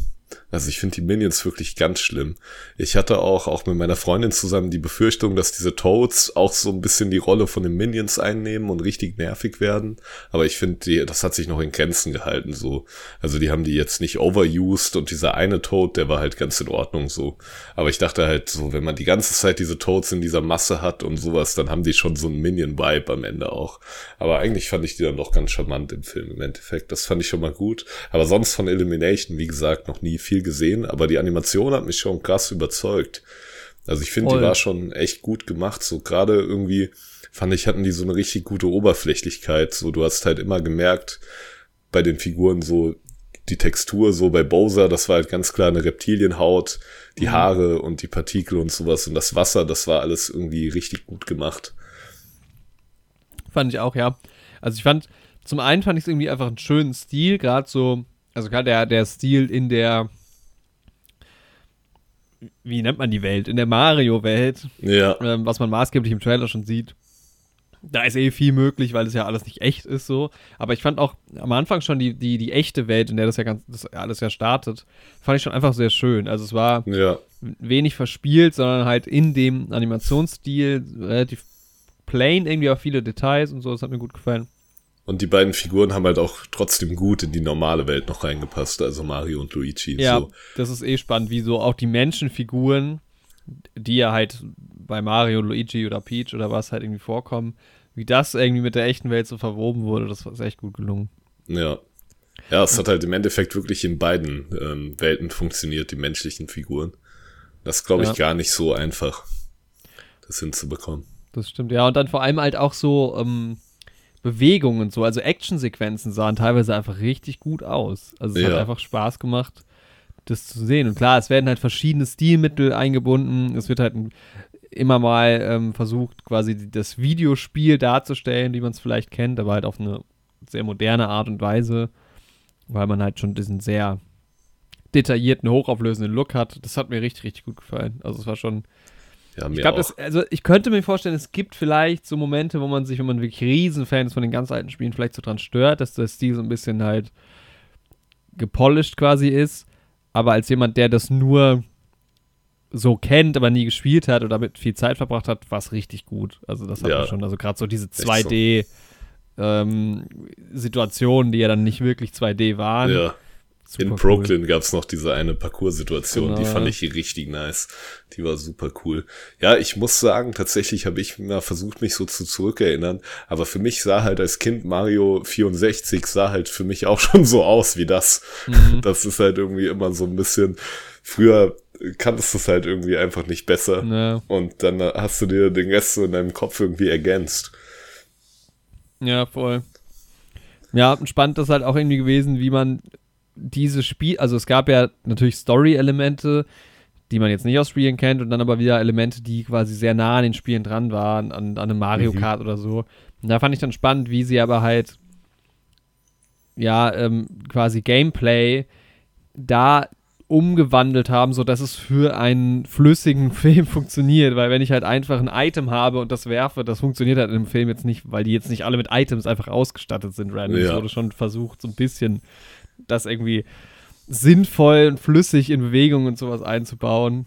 Also ich finde die Minions wirklich ganz schlimm. Ich hatte auch, auch mit meiner Freundin zusammen die Befürchtung, dass diese Toads auch so ein bisschen die Rolle von den Minions einnehmen und richtig nervig werden. Aber ich finde, das hat sich noch in Grenzen gehalten, so. Also die haben die jetzt nicht overused und dieser eine Toad, der war halt ganz in Ordnung, so. Aber ich dachte halt so, wenn man die ganze Zeit diese Toads in dieser Masse hat und sowas, dann haben die schon so einen Minion-Vibe am Ende auch. Aber eigentlich fand ich die dann doch ganz charmant im Film im Endeffekt. Das fand ich schon mal gut. Aber sonst von Elimination, wie gesagt, noch nie viel gesehen, aber die Animation hat mich schon krass überzeugt. Also ich finde, die war schon echt gut gemacht. So gerade irgendwie fand ich, hatten die so eine richtig gute Oberflächlichkeit. So, du hast halt immer gemerkt bei den Figuren so die Textur, so bei Bowser, das war halt ganz klar eine Reptilienhaut, die mhm. Haare und die Partikel und sowas und das Wasser, das war alles irgendwie richtig gut gemacht. Fand ich auch, ja. Also ich fand, zum einen fand ich es irgendwie einfach einen schönen Stil, gerade so, also gerade der, der Stil in der wie nennt man die Welt? In der Mario-Welt, ja. ähm, was man maßgeblich im Trailer schon sieht. Da ist eh viel möglich, weil es ja alles nicht echt ist so. Aber ich fand auch am Anfang schon die, die, die echte Welt, in der das ja ganz, das alles ja startet, fand ich schon einfach sehr schön. Also es war ja. wenig verspielt, sondern halt in dem Animationsstil relativ plain, irgendwie auch viele Details und so, das hat mir gut gefallen. Und die beiden Figuren haben halt auch trotzdem gut in die normale Welt noch reingepasst, also Mario und Luigi. Ja, so. das ist eh spannend, wie so auch die Menschenfiguren, die ja halt bei Mario, Luigi oder Peach oder was halt irgendwie vorkommen, wie das irgendwie mit der echten Welt so verwoben wurde, das ist echt gut gelungen. Ja. Ja, es hat halt im Endeffekt wirklich in beiden ähm, Welten funktioniert, die menschlichen Figuren. Das glaube ich ja. gar nicht so einfach, das hinzubekommen. Das stimmt, ja. Und dann vor allem halt auch so, ähm, Bewegungen und so, also Actionsequenzen sahen teilweise einfach richtig gut aus. Also es ja. hat einfach Spaß gemacht, das zu sehen. Und klar, es werden halt verschiedene Stilmittel eingebunden. Es wird halt immer mal ähm, versucht, quasi das Videospiel darzustellen, wie man es vielleicht kennt, aber halt auf eine sehr moderne Art und Weise, weil man halt schon diesen sehr detaillierten, hochauflösenden Look hat. Das hat mir richtig, richtig gut gefallen. Also es war schon ja, ich glaube, also ich könnte mir vorstellen, es gibt vielleicht so Momente, wo man sich, wenn man wirklich Riesenfan ist von den ganz alten Spielen, vielleicht so dran stört, dass der Stil so ein bisschen halt gepolished quasi ist. Aber als jemand, der das nur so kennt, aber nie gespielt hat oder damit viel Zeit verbracht hat, war es richtig gut. Also das hat ja, schon, also gerade so diese 2D so. ähm, Situationen, die ja dann nicht wirklich 2D waren. Ja Super in Brooklyn cool. gab's noch diese eine Parcours-Situation, genau. die fand ich richtig nice. Die war super cool. Ja, ich muss sagen, tatsächlich habe ich mal versucht, mich so zu zurückerinnern. Aber für mich sah halt als Kind Mario 64 sah halt für mich auch schon so aus wie das. Mhm. Das ist halt irgendwie immer so ein bisschen. Früher kanntest du es halt irgendwie einfach nicht besser. Ja. Und dann hast du dir den Rest so in deinem Kopf irgendwie ergänzt. Ja, voll. Ja, spannend ist halt auch irgendwie gewesen, wie man dieses Spiel, also es gab ja natürlich Story-Elemente, die man jetzt nicht aus Spielen kennt, und dann aber wieder Elemente, die quasi sehr nah an den Spielen dran waren, an, an einem Mario mhm. Kart oder so. Und da fand ich dann spannend, wie sie aber halt, ja, ähm, quasi Gameplay da umgewandelt haben, sodass es für einen flüssigen Film funktioniert, weil wenn ich halt einfach ein Item habe und das werfe, das funktioniert halt in einem Film jetzt nicht, weil die jetzt nicht alle mit Items einfach ausgestattet sind, random. Ja. Es wurde schon versucht, so ein bisschen das irgendwie sinnvoll und flüssig in Bewegung und sowas einzubauen.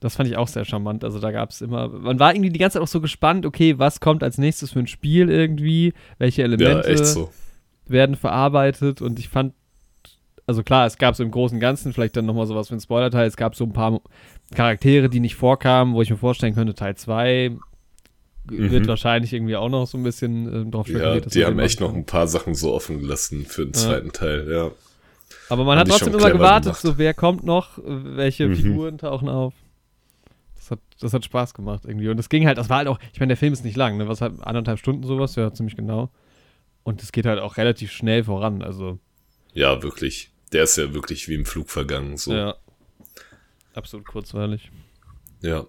Das fand ich auch sehr charmant. Also da gab es immer, man war irgendwie die ganze Zeit auch so gespannt, okay, was kommt als nächstes für ein Spiel irgendwie, welche Elemente ja, so. werden verarbeitet und ich fand, also klar, es gab so im Großen und Ganzen vielleicht dann nochmal sowas für ein Spoiler-Teil, es gab so ein paar Charaktere, die nicht vorkamen, wo ich mir vorstellen könnte, Teil 2 mhm. wird wahrscheinlich irgendwie auch noch so ein bisschen äh, drauf spekuliert. Ja, die haben echt noch ein paar Sachen so offen gelassen für den zweiten ja. Teil, ja. Aber man hat trotzdem immer gewartet, gemacht. so wer kommt noch, welche mhm. Figuren tauchen auf. Das hat, das hat Spaß gemacht irgendwie. Und es ging halt, das war halt auch, ich meine, der Film ist nicht lang, ne? Was halt anderthalb Stunden sowas, ja, ziemlich genau. Und es geht halt auch relativ schnell voran, also. Ja, wirklich. Der ist ja wirklich wie im Flug vergangen, so. Ja. Absolut kurzweilig. Ja.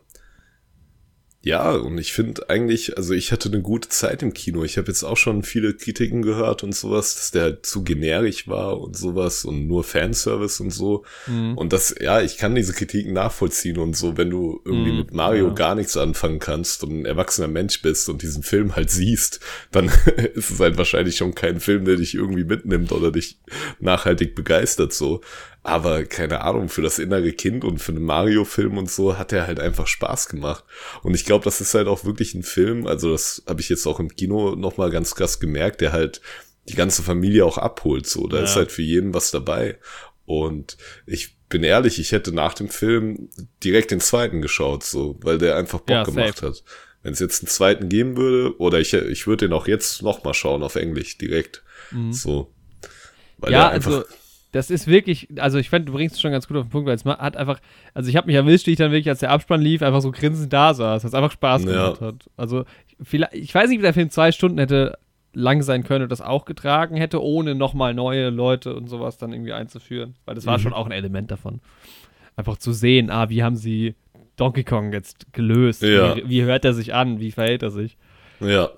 Ja, und ich finde eigentlich, also ich hatte eine gute Zeit im Kino. Ich habe jetzt auch schon viele Kritiken gehört und sowas, dass der halt zu generisch war und sowas und nur Fanservice und so. Mhm. Und das, ja, ich kann diese Kritiken nachvollziehen und so, wenn du irgendwie mhm, mit Mario ja. gar nichts anfangen kannst und ein erwachsener Mensch bist und diesen Film halt siehst, dann ist es halt wahrscheinlich schon kein Film, der dich irgendwie mitnimmt oder dich nachhaltig begeistert so. Aber keine Ahnung, für das innere Kind und für einen Mario-Film und so hat er halt einfach Spaß gemacht. Und ich glaube, das ist halt auch wirklich ein Film, also das habe ich jetzt auch im Kino nochmal ganz krass gemerkt, der halt die ganze Familie auch abholt. So, da ja. ist halt für jeden was dabei. Und ich bin ehrlich, ich hätte nach dem Film direkt den zweiten geschaut, so, weil der einfach Bock ja, gemacht hat. Wenn es jetzt einen zweiten geben würde, oder ich, ich würde den auch jetzt nochmal schauen auf Englisch direkt. Mhm. So. Weil ja, also das ist wirklich, also ich fand, du bringst es schon ganz gut auf den Punkt, weil es hat einfach, also ich habe mich erwischt, wie ich dann wirklich, als der Abspann lief, einfach so grinsend da saß, es einfach Spaß gemacht ja. hat. Also vielleicht, ich weiß nicht, wie der Film zwei Stunden hätte lang sein können und das auch getragen hätte, ohne nochmal neue Leute und sowas dann irgendwie einzuführen. Weil das war mhm. schon auch ein Element davon. Einfach zu sehen, ah, wie haben sie Donkey Kong jetzt gelöst? Ja. Wie, wie hört er sich an? Wie verhält er sich? Ja.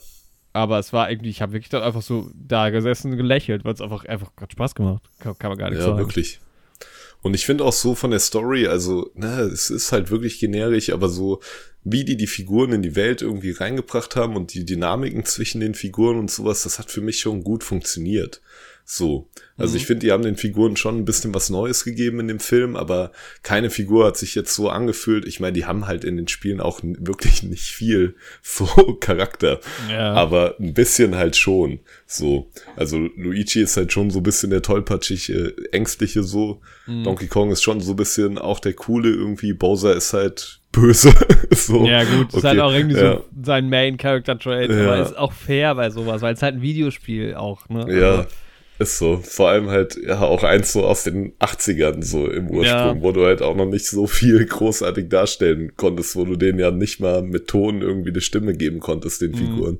Aber es war irgendwie, ich habe wirklich dann einfach so da gesessen und gelächelt, weil es einfach, einfach hat Spaß gemacht. Kann, kann man gar nicht ja, sagen. Ja, wirklich. Und ich finde auch so von der Story, also, ne, es ist halt wirklich generisch, aber so, wie die die Figuren in die Welt irgendwie reingebracht haben und die Dynamiken zwischen den Figuren und sowas, das hat für mich schon gut funktioniert. So. Also mhm. ich finde, die haben den Figuren schon ein bisschen was Neues gegeben in dem Film, aber keine Figur hat sich jetzt so angefühlt. Ich meine, die haben halt in den Spielen auch wirklich nicht viel so Charakter. Ja. Aber ein bisschen halt schon. So. Also Luigi ist halt schon so ein bisschen der tollpatschige, ängstliche so. Mhm. Donkey Kong ist schon so ein bisschen auch der coole irgendwie. Bowser ist halt böse. so. Ja, gut, okay. ist halt auch irgendwie ja. so sein Main Character Trait, ja. aber ist auch fair bei sowas, weil es halt ein Videospiel auch, ne? Ja. Also, ist so. Vor allem halt, ja, auch eins so aus den 80ern so im Ursprung, ja. wo du halt auch noch nicht so viel großartig darstellen konntest, wo du denen ja nicht mal mit Ton irgendwie eine Stimme geben konntest, den mhm. Figuren,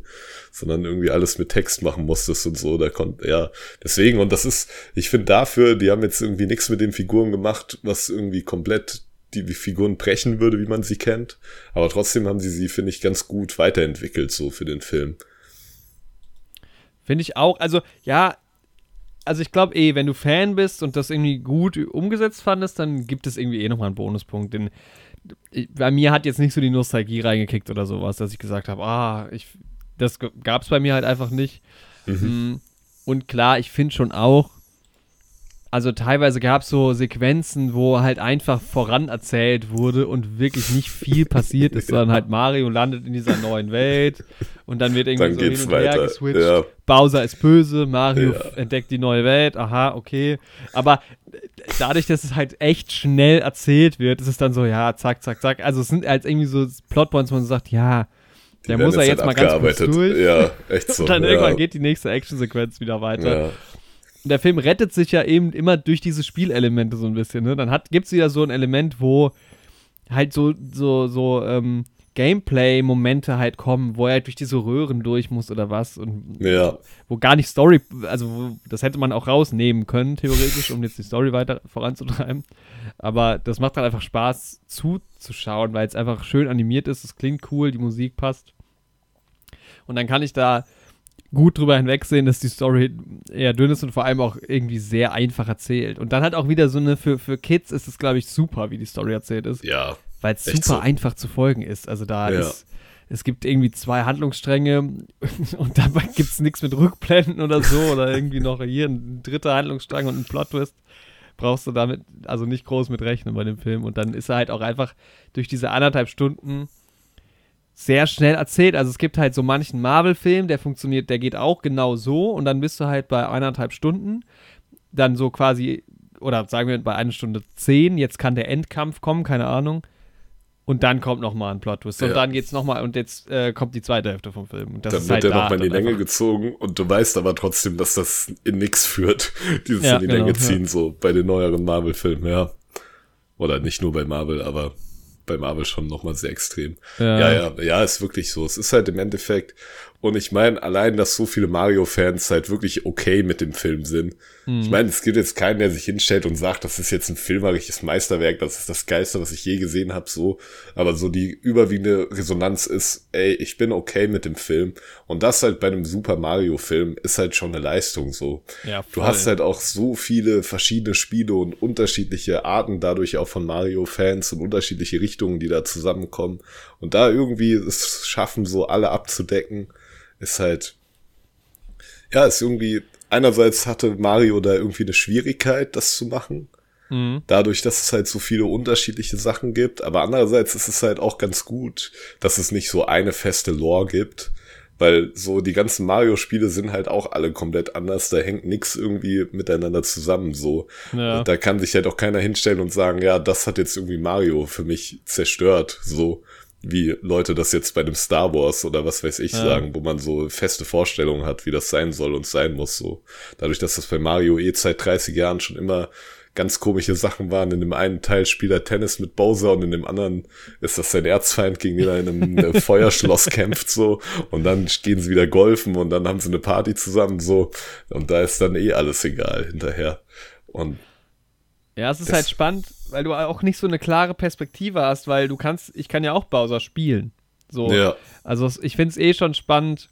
sondern irgendwie alles mit Text machen musstest und so. Da konnte, ja, deswegen, und das ist, ich finde dafür, die haben jetzt irgendwie nichts mit den Figuren gemacht, was irgendwie komplett die, die Figuren brechen würde, wie man sie kennt. Aber trotzdem haben sie sie, finde ich, ganz gut weiterentwickelt, so für den Film. Finde ich auch. Also, ja, also ich glaube eh, wenn du Fan bist und das irgendwie gut umgesetzt fandest, dann gibt es irgendwie eh nochmal einen Bonuspunkt. Denn bei mir hat jetzt nicht so die Nostalgie reingekickt oder sowas, dass ich gesagt habe, ah, ich, das gab es bei mir halt einfach nicht. Mhm. Mm, und klar, ich finde schon auch, also teilweise gab es so Sequenzen, wo halt einfach voran erzählt wurde und wirklich nicht viel passiert ist, sondern halt Mario landet in dieser neuen Welt und dann wird irgendwie dann so hin und weiter. her geswitcht. Ja. Bowser ist böse, Mario ja. entdeckt die neue Welt, aha, okay. Aber dadurch, dass es halt echt schnell erzählt wird, ist es dann so, ja, zack, zack, zack. Also es sind halt irgendwie so Plotpoints, wo man sagt, ja, der muss er jetzt, jetzt halt mal ganz kurz durch. Ja, echt so. Und dann ja. irgendwann geht die nächste Actionsequenz wieder weiter. Ja der Film rettet sich ja eben immer durch diese Spielelemente so ein bisschen. Ne? Dann gibt es wieder so ein Element, wo halt so, so, so ähm, Gameplay-Momente halt kommen, wo er halt durch diese Röhren durch muss oder was. Und ja. wo gar nicht Story, also wo, das hätte man auch rausnehmen können, theoretisch, um jetzt die Story weiter voranzutreiben. Aber das macht halt einfach Spaß zuzuschauen, weil es einfach schön animiert ist, es klingt cool, die Musik passt. Und dann kann ich da gut drüber hinwegsehen, dass die Story eher dünn ist und vor allem auch irgendwie sehr einfach erzählt. Und dann hat auch wieder so eine, für, für Kids ist es, glaube ich, super, wie die Story erzählt ist. Ja. Weil es super so. einfach zu folgen ist. Also da ja. ist, es gibt irgendwie zwei Handlungsstränge und dabei gibt es nichts mit Rückblenden oder so oder irgendwie noch hier ein dritter Handlungsstrang und ein Plot-Twist. Brauchst du damit also nicht groß mit rechnen bei dem Film. Und dann ist er halt auch einfach durch diese anderthalb Stunden sehr schnell erzählt. Also es gibt halt so manchen Marvel-Film, der funktioniert, der geht auch genau so und dann bist du halt bei eineinhalb Stunden, dann so quasi, oder sagen wir bei einer Stunde zehn, jetzt kann der Endkampf kommen, keine Ahnung. Und dann kommt nochmal ein Plot-Twist. Und ja. dann geht's nochmal, und jetzt äh, kommt die zweite Hälfte vom Film. Und das dann wird halt er nochmal in die Länge einfach. gezogen und du weißt aber trotzdem, dass das in nichts führt, dieses ja, in die genau, Länge ziehen, ja. so bei den neueren Marvel-Filmen, ja. Oder nicht nur bei Marvel, aber bei Marvel schon nochmal sehr extrem. Ja. ja, ja, ja, ist wirklich so. Es ist halt im Endeffekt, und ich meine, allein, dass so viele Mario-Fans halt wirklich okay mit dem Film sind. Mhm. Ich meine, es gibt jetzt keinen, der sich hinstellt und sagt, das ist jetzt ein filmerisches Meisterwerk, das ist das Geilste, was ich je gesehen habe, so. Aber so die überwiegende Resonanz ist, ey, ich bin okay mit dem Film. Und das halt bei einem Super Mario-Film ist halt schon eine Leistung, so. Ja, du hast halt auch so viele verschiedene Spiele und unterschiedliche Arten dadurch auch von Mario-Fans und unterschiedliche Richtungen, die da zusammenkommen. Und da irgendwie es schaffen, so alle abzudecken ist halt, ja, ist irgendwie, einerseits hatte Mario da irgendwie eine Schwierigkeit, das zu machen. Mhm. Dadurch, dass es halt so viele unterschiedliche Sachen gibt. Aber andererseits ist es halt auch ganz gut, dass es nicht so eine feste Lore gibt. Weil so die ganzen Mario-Spiele sind halt auch alle komplett anders. Da hängt nix irgendwie miteinander zusammen so. Ja. Da kann sich halt auch keiner hinstellen und sagen, ja, das hat jetzt irgendwie Mario für mich zerstört. So wie Leute das jetzt bei dem Star Wars oder was weiß ich ja. sagen, wo man so feste Vorstellungen hat, wie das sein soll und sein muss. So dadurch, dass das bei Mario eh seit 30 Jahren schon immer ganz komische Sachen waren. In dem einen Teil spielt er Tennis mit Bowser und in dem anderen ist das sein Erzfeind, gegen den er in einem äh, Feuerschloss kämpft so und dann gehen sie wieder golfen und dann haben sie eine Party zusammen so und da ist dann eh alles egal hinterher. Und ja, es ist halt spannend, weil du auch nicht so eine klare Perspektive hast, weil du kannst, ich kann ja auch Bowser spielen. So. Ja. Also ich finde es eh schon spannend,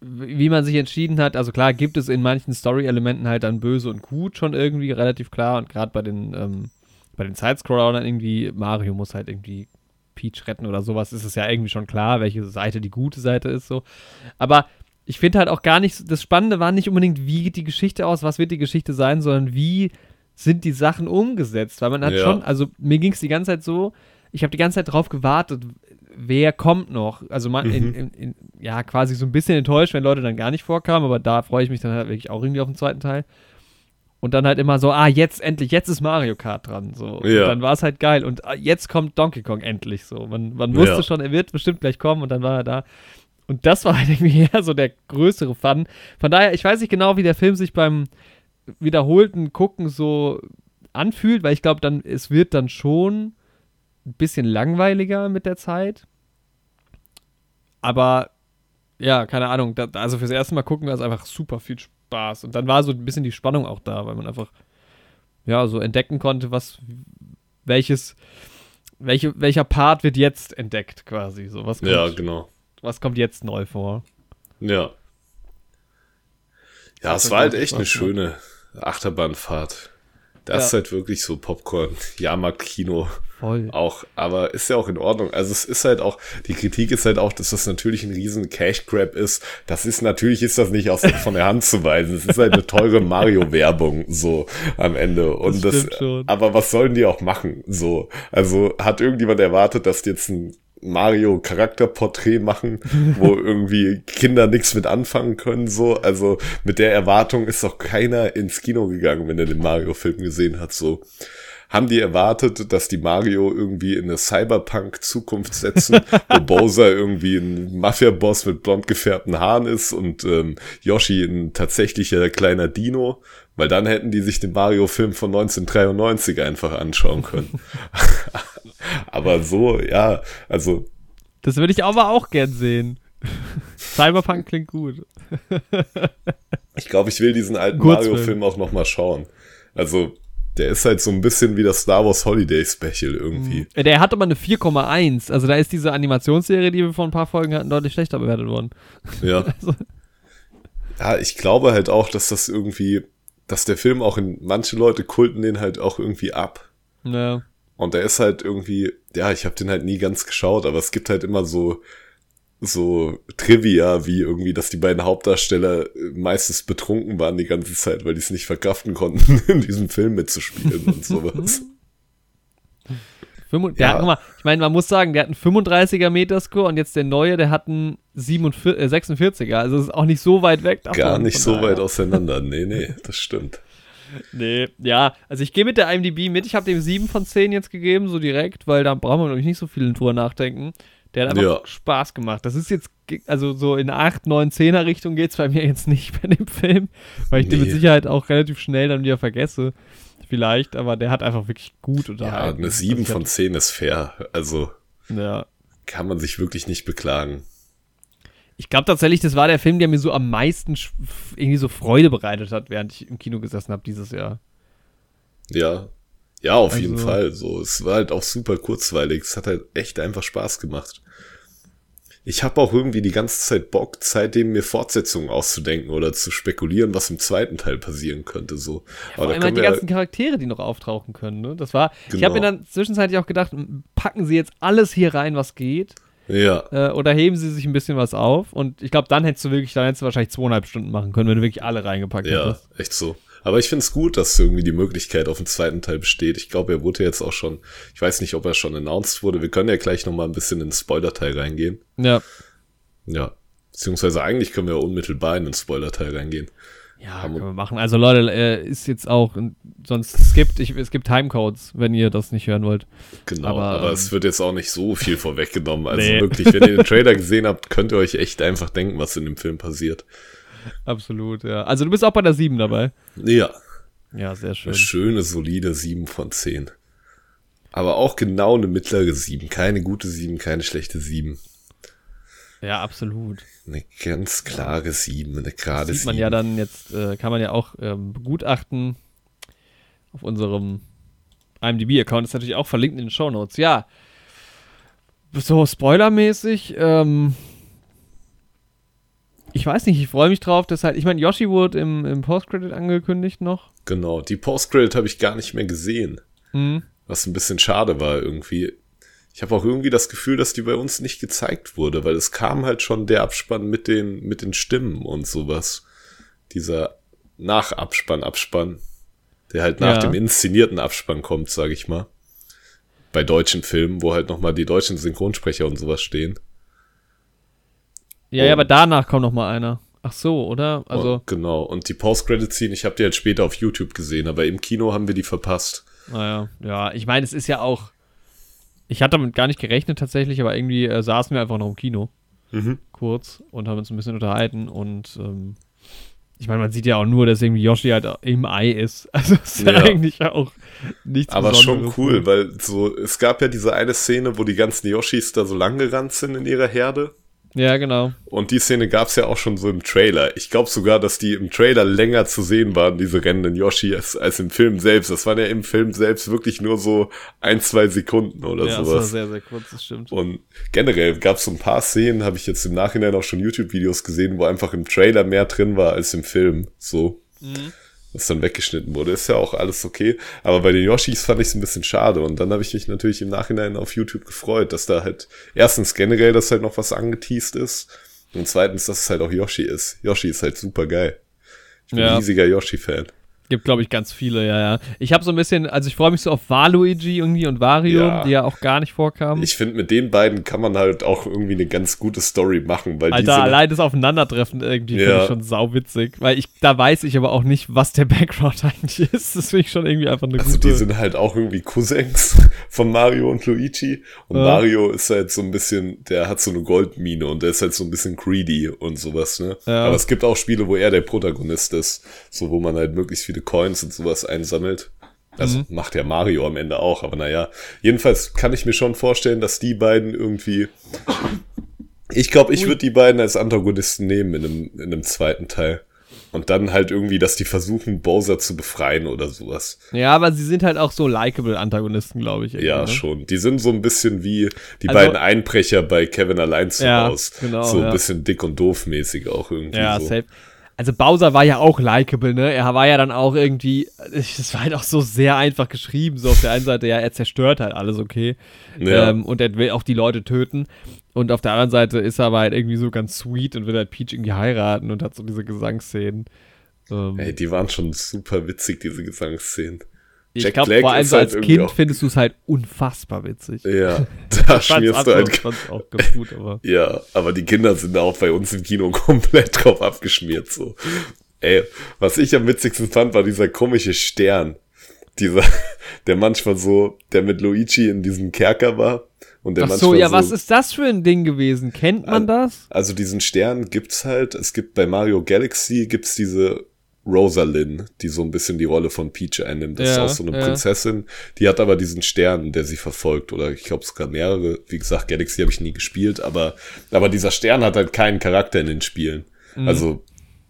wie man sich entschieden hat. Also klar, gibt es in manchen Story-Elementen halt dann böse und gut schon irgendwie relativ klar. Und gerade bei den, ähm, bei den Sidescrollern irgendwie, Mario muss halt irgendwie Peach retten oder sowas, ist es ja irgendwie schon klar, welche Seite die gute Seite ist so. Aber ich finde halt auch gar nicht, das Spannende war nicht unbedingt, wie geht die Geschichte aus, was wird die Geschichte sein, sondern wie sind die Sachen umgesetzt. Weil man hat ja. schon, also mir ging es die ganze Zeit so, ich habe die ganze Zeit drauf gewartet, wer kommt noch. Also man, mhm. in, in, in, ja, quasi so ein bisschen enttäuscht, wenn Leute dann gar nicht vorkamen, aber da freue ich mich dann halt wirklich auch irgendwie auf den zweiten Teil. Und dann halt immer so, ah, jetzt endlich, jetzt ist Mario Kart dran. So. Ja. Dann war es halt geil. Und ah, jetzt kommt Donkey Kong endlich so. Man, man wusste ja. schon, er wird bestimmt gleich kommen und dann war er da. Und das war halt irgendwie eher so der größere Fun. Von daher, ich weiß nicht genau, wie der Film sich beim, wiederholten Gucken so anfühlt, weil ich glaube, dann, es wird dann schon ein bisschen langweiliger mit der Zeit. Aber ja, keine Ahnung. Da, also fürs erste Mal gucken war es einfach super viel Spaß. Und dann war so ein bisschen die Spannung auch da, weil man einfach ja so entdecken konnte, was welches welche, welcher Part wird jetzt entdeckt quasi. So was kommt, ja, genau. Was kommt jetzt neu vor? Ja. Ja, es war halt echt eine schöne Achterbahnfahrt. Das ja. ist halt wirklich so Popcorn, Jahrmarkt-Kino. Voll. Auch, aber ist ja auch in Ordnung. Also es ist halt auch, die Kritik ist halt auch, dass das natürlich ein riesen Cash-Grab ist. Das ist, natürlich ist das nicht aus, von der Hand zu weisen. Es ist halt eine teure Mario-Werbung, so am Ende. Und das, das aber was sollen die auch machen? So. Also hat irgendjemand erwartet, dass jetzt ein Mario Charakterporträt machen, wo irgendwie Kinder nichts mit anfangen können, so. Also mit der Erwartung ist doch keiner ins Kino gegangen, wenn er den Mario-Film gesehen hat, so. Haben die erwartet, dass die Mario irgendwie in eine Cyberpunk-Zukunft setzen, wo Bowser irgendwie ein Mafia-Boss mit blond gefärbten Haaren ist und ähm, Yoshi ein tatsächlicher kleiner Dino? Weil dann hätten die sich den Mario-Film von 1993 einfach anschauen können. aber so, ja, also. Das würde ich aber auch gern sehen. Cyberpunk klingt gut. ich glaube, ich will diesen alten Mario-Film auch noch mal schauen. Also, der ist halt so ein bisschen wie das Star Wars Holiday Special irgendwie. Mhm. Der hat aber eine 4,1. Also da ist diese Animationsserie, die wir vor ein paar Folgen hatten, deutlich schlechter bewertet worden. Ja. also. Ja, ich glaube halt auch, dass das irgendwie, dass der Film auch in manche Leute kulten den halt auch irgendwie ab. Ja. Und der ist halt irgendwie, ja, ich habe den halt nie ganz geschaut, aber es gibt halt immer so so Trivia, wie irgendwie, dass die beiden Hauptdarsteller meistens betrunken waren die ganze Zeit, weil die es nicht verkraften konnten, in diesem Film mitzuspielen und sowas. Der ja. hat, mal, ich meine, man muss sagen, der hat einen 35er Meterscore und jetzt der neue, der hat einen 47, äh, 46er. Also es ist auch nicht so weit weg davon. Gar nicht so weit auseinander. Nee, nee, das stimmt. Nee, ja, also ich gehe mit der IMDb mit. Ich habe dem 7 von 10 jetzt gegeben, so direkt, weil da brauchen wir, glaube ich, nicht so viel drüber nachdenken. Der hat einfach ja. Spaß gemacht. Das ist jetzt, also so in 8, 9, 10er Richtung geht es bei mir jetzt nicht bei dem Film, weil ich nee. den mit Sicherheit auch relativ schnell dann wieder vergesse. Vielleicht, aber der hat einfach wirklich gut unterhalten. Ja, eine 7 von 10 ist fair. Also ja. kann man sich wirklich nicht beklagen. Ich glaube tatsächlich, das war der Film, der mir so am meisten irgendwie so Freude bereitet hat, während ich im Kino gesessen habe dieses Jahr. Ja. Ja, auf also, jeden Fall. So, es war halt auch super kurzweilig. Es hat halt echt einfach Spaß gemacht ich habe auch irgendwie die ganze Zeit Bock, seitdem mir Fortsetzungen auszudenken oder zu spekulieren, was im zweiten Teil passieren könnte. So. Ja, vor allem halt die ganzen Charaktere, die noch auftauchen können. Ne? Das war. Genau. Ich habe mir dann zwischenzeitlich auch gedacht, packen Sie jetzt alles hier rein, was geht. Ja. Äh, oder heben sie sich ein bisschen was auf. Und ich glaube, dann hättest du wirklich, dann hättest du wahrscheinlich zweieinhalb Stunden machen können, wenn du wirklich alle reingepackt ja, hättest. Ja, echt so. Aber ich finde es gut, dass irgendwie die Möglichkeit auf den zweiten Teil besteht. Ich glaube, er wurde jetzt auch schon, ich weiß nicht, ob er schon announced wurde. Wir können ja gleich nochmal ein bisschen in den Spoiler-Teil reingehen. Ja. Ja. Beziehungsweise eigentlich können wir unmittelbar in den Spoiler-Teil reingehen. Ja, können wir machen. Also Leute, äh, ist jetzt auch, sonst skippt, ich, es gibt Timecodes, wenn ihr das nicht hören wollt. Genau, aber, aber ähm, es wird jetzt auch nicht so viel vorweggenommen. Also nee. wirklich, wenn ihr den Trailer gesehen habt, könnt ihr euch echt einfach denken, was in dem Film passiert. Absolut, ja. Also du bist auch bei der 7 dabei. Ja. Ja, sehr schön. Eine schöne, solide 7 von 10. Aber auch genau eine mittlere 7. Keine gute 7, keine schlechte 7. Ja, absolut. Eine ganz klare 7, eine gerade 7. Sieht man ja dann jetzt, äh, kann man ja auch ähm, begutachten auf unserem IMDb-Account. Ist natürlich auch verlinkt in den Show Notes. Ja, so spoilermäßig, ähm, ich weiß nicht, ich freue mich drauf, dass halt, ich meine, Yoshi wurde im, im Post-Credit angekündigt noch. Genau, die Post-Credit habe ich gar nicht mehr gesehen. Mhm. Was ein bisschen schade war irgendwie. Ich habe auch irgendwie das Gefühl, dass die bei uns nicht gezeigt wurde, weil es kam halt schon der Abspann mit den, mit den Stimmen und sowas. Dieser Nachabspann, Abspann, der halt nach ja. dem inszenierten Abspann kommt, sage ich mal. Bei deutschen Filmen, wo halt nochmal die deutschen Synchronsprecher und sowas stehen. Ja, ja, aber danach kommt noch mal einer. Ach so, oder? Also oh, genau. Und die Post-Credit-Scene, ich habe die halt später auf YouTube gesehen, aber im Kino haben wir die verpasst. Naja, ja. Ich meine, es ist ja auch. Ich hatte damit gar nicht gerechnet tatsächlich, aber irgendwie äh, saßen wir einfach noch im Kino. Mhm. Kurz und haben uns ein bisschen unterhalten und ähm, ich meine, man sieht ja auch nur, dass irgendwie Yoshi halt im Ei ist. Also ist ja, ja eigentlich auch nichts Aber schon cool, ne? weil so, es gab ja diese eine Szene, wo die ganzen Yoshis da so lang gerannt sind in ihrer Herde. Ja, genau. Und die Szene gab es ja auch schon so im Trailer. Ich glaube sogar, dass die im Trailer länger zu sehen waren, diese rennenden Yoshi, als, als im Film selbst. Das waren ja im Film selbst wirklich nur so ein, zwei Sekunden oder ja, sowas. Ja, das war sehr, sehr kurz, das stimmt. Und generell gab es so ein paar Szenen, habe ich jetzt im Nachhinein auch schon YouTube-Videos gesehen, wo einfach im Trailer mehr drin war als im Film. So. Mhm was dann weggeschnitten wurde. Ist ja auch alles okay. Aber bei den Yoshis fand ich es ein bisschen schade. Und dann habe ich mich natürlich im Nachhinein auf YouTube gefreut, dass da halt erstens generell, dass halt noch was angeteased ist. Und zweitens, dass es halt auch Yoshi ist. Yoshi ist halt super geil. Ich bin ja. ein riesiger Yoshi-Fan. Gibt, glaube ich, ganz viele, ja, ja. Ich habe so ein bisschen, also ich freue mich so auf Waluigi irgendwie und Wario, ja. die ja auch gar nicht vorkamen. Ich finde, mit den beiden kann man halt auch irgendwie eine ganz gute Story machen, weil Alter, die allein das Aufeinandertreffen irgendwie ja. finde ich schon sauwitzig, weil ich, da weiß ich aber auch nicht, was der Background eigentlich ist. Das finde ich schon irgendwie einfach eine also gute. Also die sind halt auch irgendwie Cousins von Mario und Luigi und ja. Mario ist halt so ein bisschen, der hat so eine Goldmine und der ist halt so ein bisschen greedy und sowas, ne? Ja. Aber es gibt auch Spiele, wo er der Protagonist ist, so wo man halt möglichst viele Coins und sowas einsammelt. Also mhm. macht ja Mario am Ende auch, aber naja. Jedenfalls kann ich mir schon vorstellen, dass die beiden irgendwie. Ich glaube, ich würde die beiden als Antagonisten nehmen in einem, in einem zweiten Teil. Und dann halt irgendwie, dass die versuchen, Bowser zu befreien oder sowas. Ja, aber sie sind halt auch so likable Antagonisten, glaube ich. Ja, ne? schon. Die sind so ein bisschen wie die also, beiden Einbrecher bei Kevin allein zu ja, Haus. Genau, so ein ja. bisschen dick und doof mäßig auch irgendwie. Ja, so. safe also Bowser war ja auch likable, ne? Er war ja dann auch irgendwie, das war halt auch so sehr einfach geschrieben, so auf der einen Seite, ja, er zerstört halt alles, okay. Ja. Ähm, und er will auch die Leute töten. Und auf der anderen Seite ist er aber halt irgendwie so ganz sweet und will halt Peach irgendwie heiraten und hat so diese Gesangsszenen. Ähm, Ey, die waren schon super witzig, diese Gesangsszenen. Ich glaube, vor allem so halt als Kind findest du es halt unfassbar witzig. Ja, da schmierst du halt. Auch ganz gut, aber. ja, aber die Kinder sind auch bei uns im Kino komplett drauf abgeschmiert, so. Ey, was ich am witzigsten fand, war dieser komische Stern. Dieser, der manchmal so, der mit Luigi in diesem Kerker war. Und der Ach so, ja, so, was ist das für ein Ding gewesen? Kennt man das? Also diesen Stern gibt's halt. Es gibt bei Mario Galaxy gibt's diese Rosalind, die so ein bisschen die Rolle von Peach einnimmt. Das ja, ist auch so eine ja. Prinzessin. Die hat aber diesen Stern, der sie verfolgt. Oder ich glaube sogar mehrere. Wie gesagt, Galaxy habe ich nie gespielt. Aber, aber dieser Stern hat halt keinen Charakter in den Spielen. Mhm. Also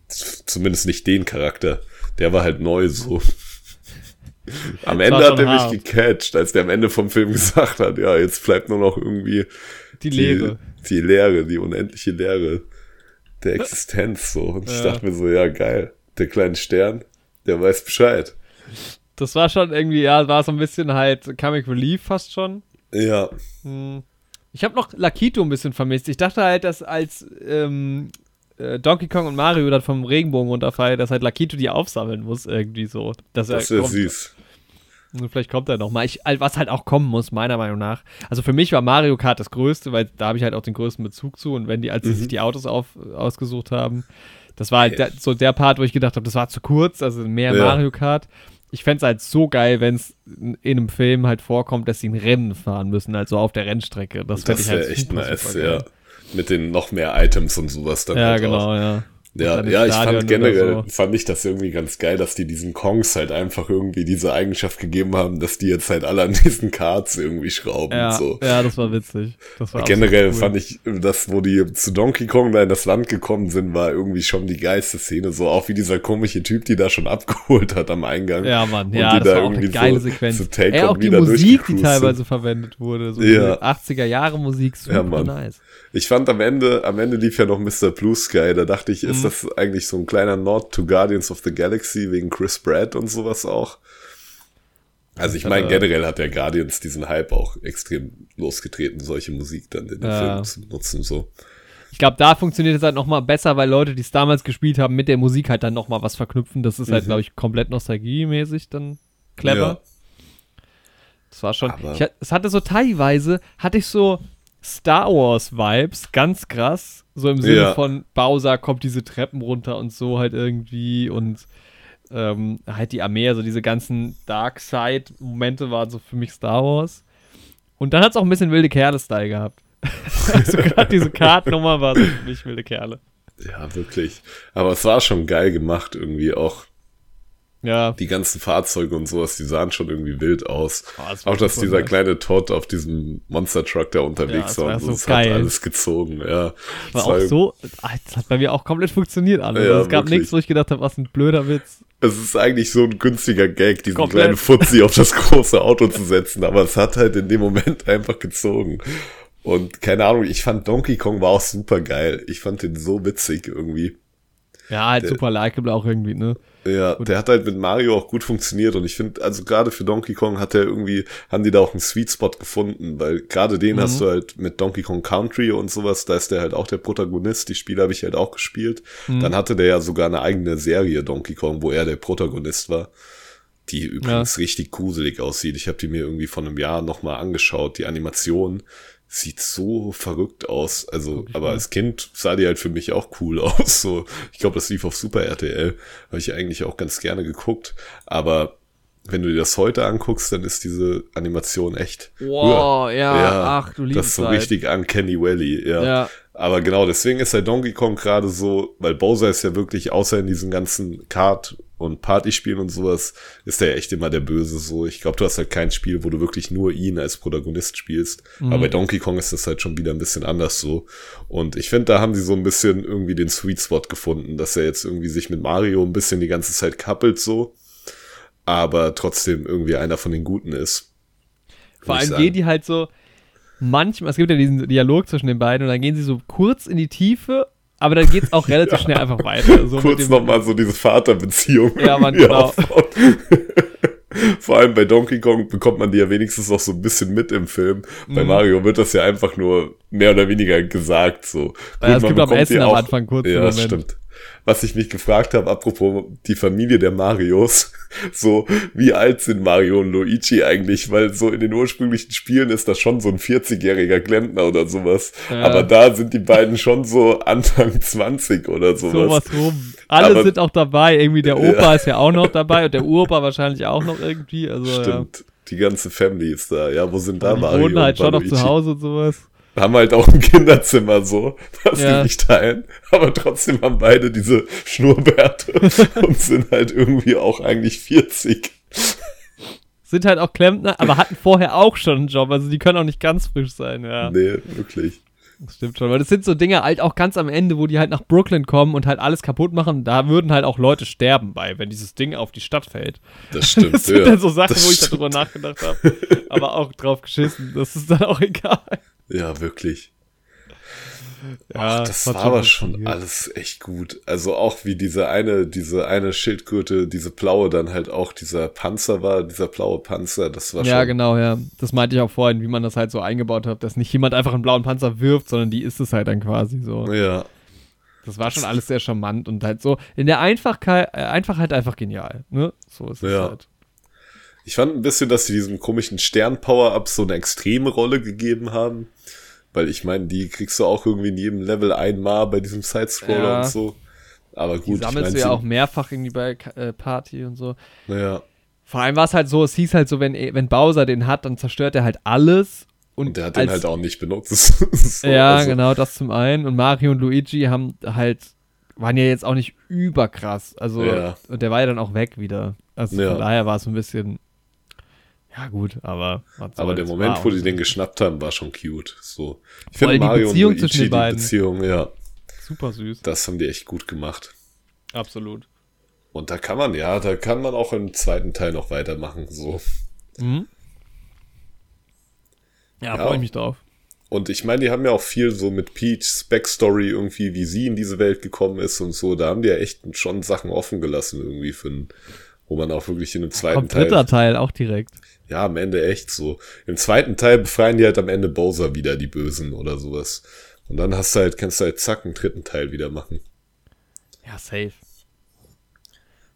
zumindest nicht den Charakter. Der war halt neu so. Am Ende hat er mich gecatcht, als der am Ende vom Film gesagt hat, ja, jetzt bleibt nur noch irgendwie die Leere. Die, die Leere, die unendliche Leere der Existenz so. Und ja. ich dachte mir so, ja, geil. Der kleine Stern, der weiß Bescheid. Das war schon irgendwie, ja, war so ein bisschen halt Comic Relief fast schon. Ja. Hm. Ich habe noch Lakito ein bisschen vermisst. Ich dachte halt, dass als ähm, äh, Donkey Kong und Mario dann vom Regenbogen runterfallen, dass halt Lakito die aufsammeln muss, irgendwie so. Dass das wäre süß. Vielleicht kommt er nochmal. Was halt auch kommen muss, meiner Meinung nach. Also für mich war Mario Kart das Größte, weil da habe ich halt auch den größten Bezug zu. Und wenn die, als sie sich mhm. die Autos auf, ausgesucht haben, das war halt der, so der Part, wo ich gedacht habe, das war zu kurz, also mehr ja. Mario Kart. Ich fände es halt so geil, wenn es in einem Film halt vorkommt, dass sie ein Rennen fahren müssen, also auf der Rennstrecke. Das, das wäre halt echt super, nice, super ja. Mit den noch mehr Items und sowas dann. Ja, halt genau, auch. ja. Ja, ja ich fand generell, so. fand ich das irgendwie ganz geil, dass die diesen Kongs halt einfach irgendwie diese Eigenschaft gegeben haben, dass die jetzt halt alle an diesen Cards irgendwie schrauben ja, und so. Ja, das war witzig. Das war generell cool. fand ich, das, wo die zu Donkey Kong da in das Land gekommen sind, war irgendwie schon die geilste Szene, so auch wie dieser komische Typ, die da schon abgeholt hat am Eingang. Ja, Mann, ja, das da war auch eine geile so Sequenz. Zu Take Ey, auch die Musik, die teilweise verwendet wurde, so ja. 80er Jahre Musik, super ja, Mann. nice. Ich fand am Ende, am Ende lief ja noch Mr. Blue Sky, da dachte ich, ist mhm. das eigentlich so ein kleiner Nord to Guardians of the Galaxy wegen Chris Pratt und sowas auch? Also ich meine, generell hat der Guardians diesen Hype auch extrem losgetreten, solche Musik dann in den ja. Filmen zu benutzen, so. Ich glaube, da funktioniert es halt nochmal besser, weil Leute, die es damals gespielt haben, mit der Musik halt dann nochmal was verknüpfen. Das ist halt, mhm. glaube ich, komplett nostalgiemäßig dann clever. Ja. Das war schon. Ich, es hatte so teilweise, hatte ich so, Star Wars Vibes, ganz krass. So im Sinne ja. von Bowser kommt diese Treppen runter und so halt irgendwie und ähm, halt die Armee, also diese ganzen Dark Side-Momente waren so für mich Star Wars. Und dann hat es auch ein bisschen wilde Kerle-Style gehabt. also gerade diese Kartnummer war so für mich wilde Kerle. Ja, wirklich. Aber es war schon geil gemacht irgendwie auch. Ja. Die ganzen Fahrzeuge und sowas, die sahen schon irgendwie wild aus. Oh, das auch, dass dieser kleine Todd auf diesem Monster Truck da unterwegs ja, war. So das geil. hat alles gezogen, ja. War auch so, das hat bei mir auch komplett funktioniert alles. Ja, es gab nichts, wo ich gedacht habe, was ein blöder Witz. Es ist eigentlich so ein günstiger Gag, diesen komplett. kleinen Fuzzi auf das große Auto zu setzen, aber es hat halt in dem Moment einfach gezogen. Und keine Ahnung, ich fand Donkey Kong war auch super geil. Ich fand den so witzig irgendwie. Ja, halt der, super likeable auch irgendwie, ne? Ja, gut. der hat halt mit Mario auch gut funktioniert und ich finde, also gerade für Donkey Kong hat er irgendwie, haben die da auch einen Sweet Spot gefunden, weil gerade den mhm. hast du halt mit Donkey Kong Country und sowas, da ist der halt auch der Protagonist, die Spiele habe ich halt auch gespielt. Mhm. Dann hatte der ja sogar eine eigene Serie Donkey Kong, wo er der Protagonist war, die übrigens ja. richtig gruselig aussieht. Ich habe die mir irgendwie vor einem Jahr nochmal angeschaut, die Animation sieht so verrückt aus. Also, aber mal. als Kind sah die halt für mich auch cool aus. So, ich glaube, das lief auf Super RTL. Habe ich eigentlich auch ganz gerne geguckt. Aber wenn du dir das heute anguckst, dann ist diese Animation echt. Wow, ja, ja, ach du liebst Das ist so richtig Uncanny Valley, ja. ja. Aber genau, deswegen ist der Donkey Kong gerade so, weil Bowser ist ja wirklich, außer in diesen ganzen Kart- und Partyspielen und sowas, ist er ja echt immer der Böse so. Ich glaube, du hast halt kein Spiel, wo du wirklich nur ihn als Protagonist spielst. Mhm. Aber bei Donkey Kong ist das halt schon wieder ein bisschen anders so. Und ich finde, da haben sie so ein bisschen irgendwie den Sweet Spot gefunden, dass er jetzt irgendwie sich mit Mario ein bisschen die ganze Zeit kappelt so. Aber trotzdem irgendwie einer von den Guten ist. Vor allem gehen die halt so, manchmal, es gibt ja diesen Dialog zwischen den beiden und dann gehen sie so kurz in die Tiefe, aber dann geht es auch relativ ja. schnell einfach weiter. So kurz nochmal so diese Vaterbeziehung. Ja, man, genau. Vor allem bei Donkey Kong bekommt man die ja wenigstens auch so ein bisschen mit im Film. Bei Mario wird das ja einfach nur mehr oder weniger gesagt. So. Gut, ja, es gibt auch Essen am Anfang kurz. Ja, stimmt was ich mich gefragt habe, apropos die Familie der Marios, so wie alt sind Mario und Luigi eigentlich? Weil so in den ursprünglichen Spielen ist das schon so ein 40-jähriger Klempner oder sowas. Ja. Aber da sind die beiden schon so Anfang 20 oder sowas. Sowas rum. Alle Aber, sind auch dabei. Irgendwie der Opa ja. ist ja auch noch dabei und der Uropa wahrscheinlich auch noch irgendwie. Also, Stimmt. Ja. Die ganze Family ist da. Ja, wo sind da die Mario? Die wohnen halt schon noch zu Hause und sowas. Haben halt auch ein Kinderzimmer so, was ja. die nicht teilen, aber trotzdem haben beide diese Schnurrbärte und sind halt irgendwie auch eigentlich 40. Sind halt auch Klempner, aber hatten vorher auch schon einen Job, also die können auch nicht ganz frisch sein, ja. Nee, wirklich. Das stimmt schon, weil das sind so Dinge halt auch ganz am Ende, wo die halt nach Brooklyn kommen und halt alles kaputt machen. Da würden halt auch Leute sterben bei, wenn dieses Ding auf die Stadt fällt. Das stimmt. Das sind ja, dann so Sachen, wo ich darüber nachgedacht habe. aber auch drauf geschissen. Das ist dann auch egal. Ja, wirklich. Ja, Ach, das war aber schon alles echt gut. Also auch wie diese eine, diese eine Schildgürtel, diese blaue dann halt auch dieser Panzer war, dieser blaue Panzer, das war ja, schon. Ja, genau, ja. Das meinte ich auch vorhin, wie man das halt so eingebaut hat, dass nicht jemand einfach einen blauen Panzer wirft, sondern die ist es halt dann quasi so. Ja. Das war schon alles sehr charmant und halt so in der Einfachkeit, äh, Einfachheit einfach genial, ne? So ist es ja. halt. Ich fand ein bisschen, dass sie diesem komischen Stern-Power-Up so eine extreme Rolle gegeben haben. Weil ich meine, die kriegst du auch irgendwie in jedem Level einmal bei diesem Sidescroller ja. und so. Aber gut. Die sammelst ich mein, du ja auch mehrfach irgendwie bei äh, Party und so. Naja. Vor allem war es halt so, es hieß halt so, wenn, wenn Bowser den hat, dann zerstört er halt alles. Und, und der hat den halt auch nicht benutzt. so, ja, also. genau, das zum einen. Und Mario und Luigi haben halt, waren ja jetzt auch nicht überkrass. Also, ja. und der war ja dann auch weg wieder. Also ja. von daher war es ein bisschen ja, gut, aber. Aber der Moment, wo die den geschnappt haben, war schon cute. So. Ich finde Mario und Luigi, zwischen den beiden. die Beziehung, ja. Super süß. Das haben die echt gut gemacht. Absolut. Und da kann man, ja, da kann man auch im zweiten Teil noch weitermachen, so. Mhm. Ja, ja. freue ich mich drauf. Und ich meine, die haben ja auch viel so mit Peach's Backstory irgendwie, wie sie in diese Welt gekommen ist und so. Da haben die ja echt schon Sachen offen gelassen irgendwie für ein, wo man auch wirklich in einem zweiten Kommt Teil. dritter Teil auch direkt ja, am Ende echt so. Im zweiten Teil befreien die halt am Ende Bowser wieder, die Bösen oder sowas. Und dann hast du halt, kannst du halt zack einen dritten Teil wieder machen. Ja, safe.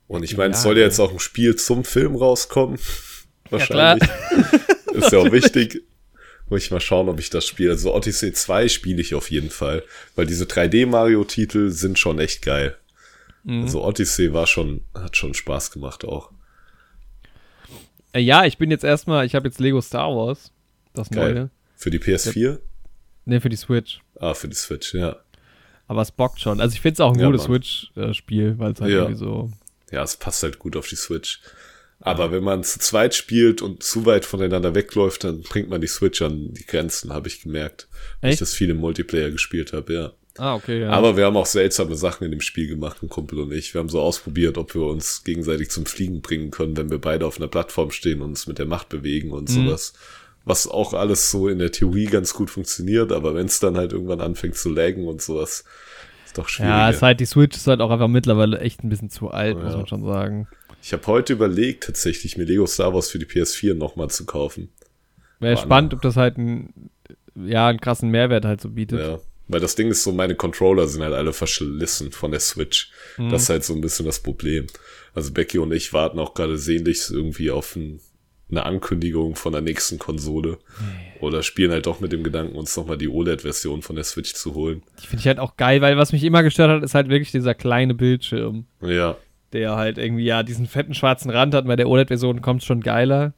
Und ich meine, ja, es soll ja jetzt auch ein Spiel zum Film rauskommen. Wahrscheinlich. Ja, Ist ja auch wichtig. Muss ich mal schauen, ob ich das spiele. Also Odyssey 2 spiele ich auf jeden Fall. Weil diese 3D-Mario-Titel sind schon echt geil. Mhm. Also Odyssey war schon, hat schon Spaß gemacht auch. Äh, ja, ich bin jetzt erstmal, ich habe jetzt Lego Star Wars, das Geil. neue. Für die PS4? Ne, für die Switch. Ah, für die Switch, ja. Aber es bockt schon. Also ich finde es auch ein ja, gutes Switch-Spiel, weil es halt ja. irgendwie so. Ja, es passt halt gut auf die Switch. Aber wenn man zu zweit spielt und zu weit voneinander wegläuft, dann bringt man die Switch an die Grenzen, habe ich gemerkt. Weil ich das viel im Multiplayer gespielt habe, ja. Ah, okay, ja. Aber wir haben auch seltsame Sachen in dem Spiel gemacht, ein Kumpel und ich. Wir haben so ausprobiert, ob wir uns gegenseitig zum Fliegen bringen können, wenn wir beide auf einer Plattform stehen und uns mit der Macht bewegen und mhm. sowas. Was auch alles so in der Theorie ganz gut funktioniert, aber wenn es dann halt irgendwann anfängt zu laggen und sowas, ist doch schwierig. Ja, ist halt, die Switch ist halt auch einfach mittlerweile echt ein bisschen zu alt, ja. muss man schon sagen. Ich habe heute überlegt, tatsächlich mir Lego Star Wars für die PS4 nochmal zu kaufen. Wäre spannend, ob das halt ein, ja, einen krassen Mehrwert halt so bietet. Ja. Weil das Ding ist so, meine Controller sind halt alle verschlissen von der Switch. Mhm. Das ist halt so ein bisschen das Problem. Also Becky und ich warten auch gerade sehnlichst irgendwie auf ein, eine Ankündigung von der nächsten Konsole. Nee. Oder spielen halt doch mit dem Gedanken, uns nochmal die OLED-Version von der Switch zu holen. Die finde ich halt auch geil, weil was mich immer gestört hat, ist halt wirklich dieser kleine Bildschirm. Ja. Der halt irgendwie ja diesen fetten schwarzen Rand hat. Bei der OLED-Version kommt schon geiler.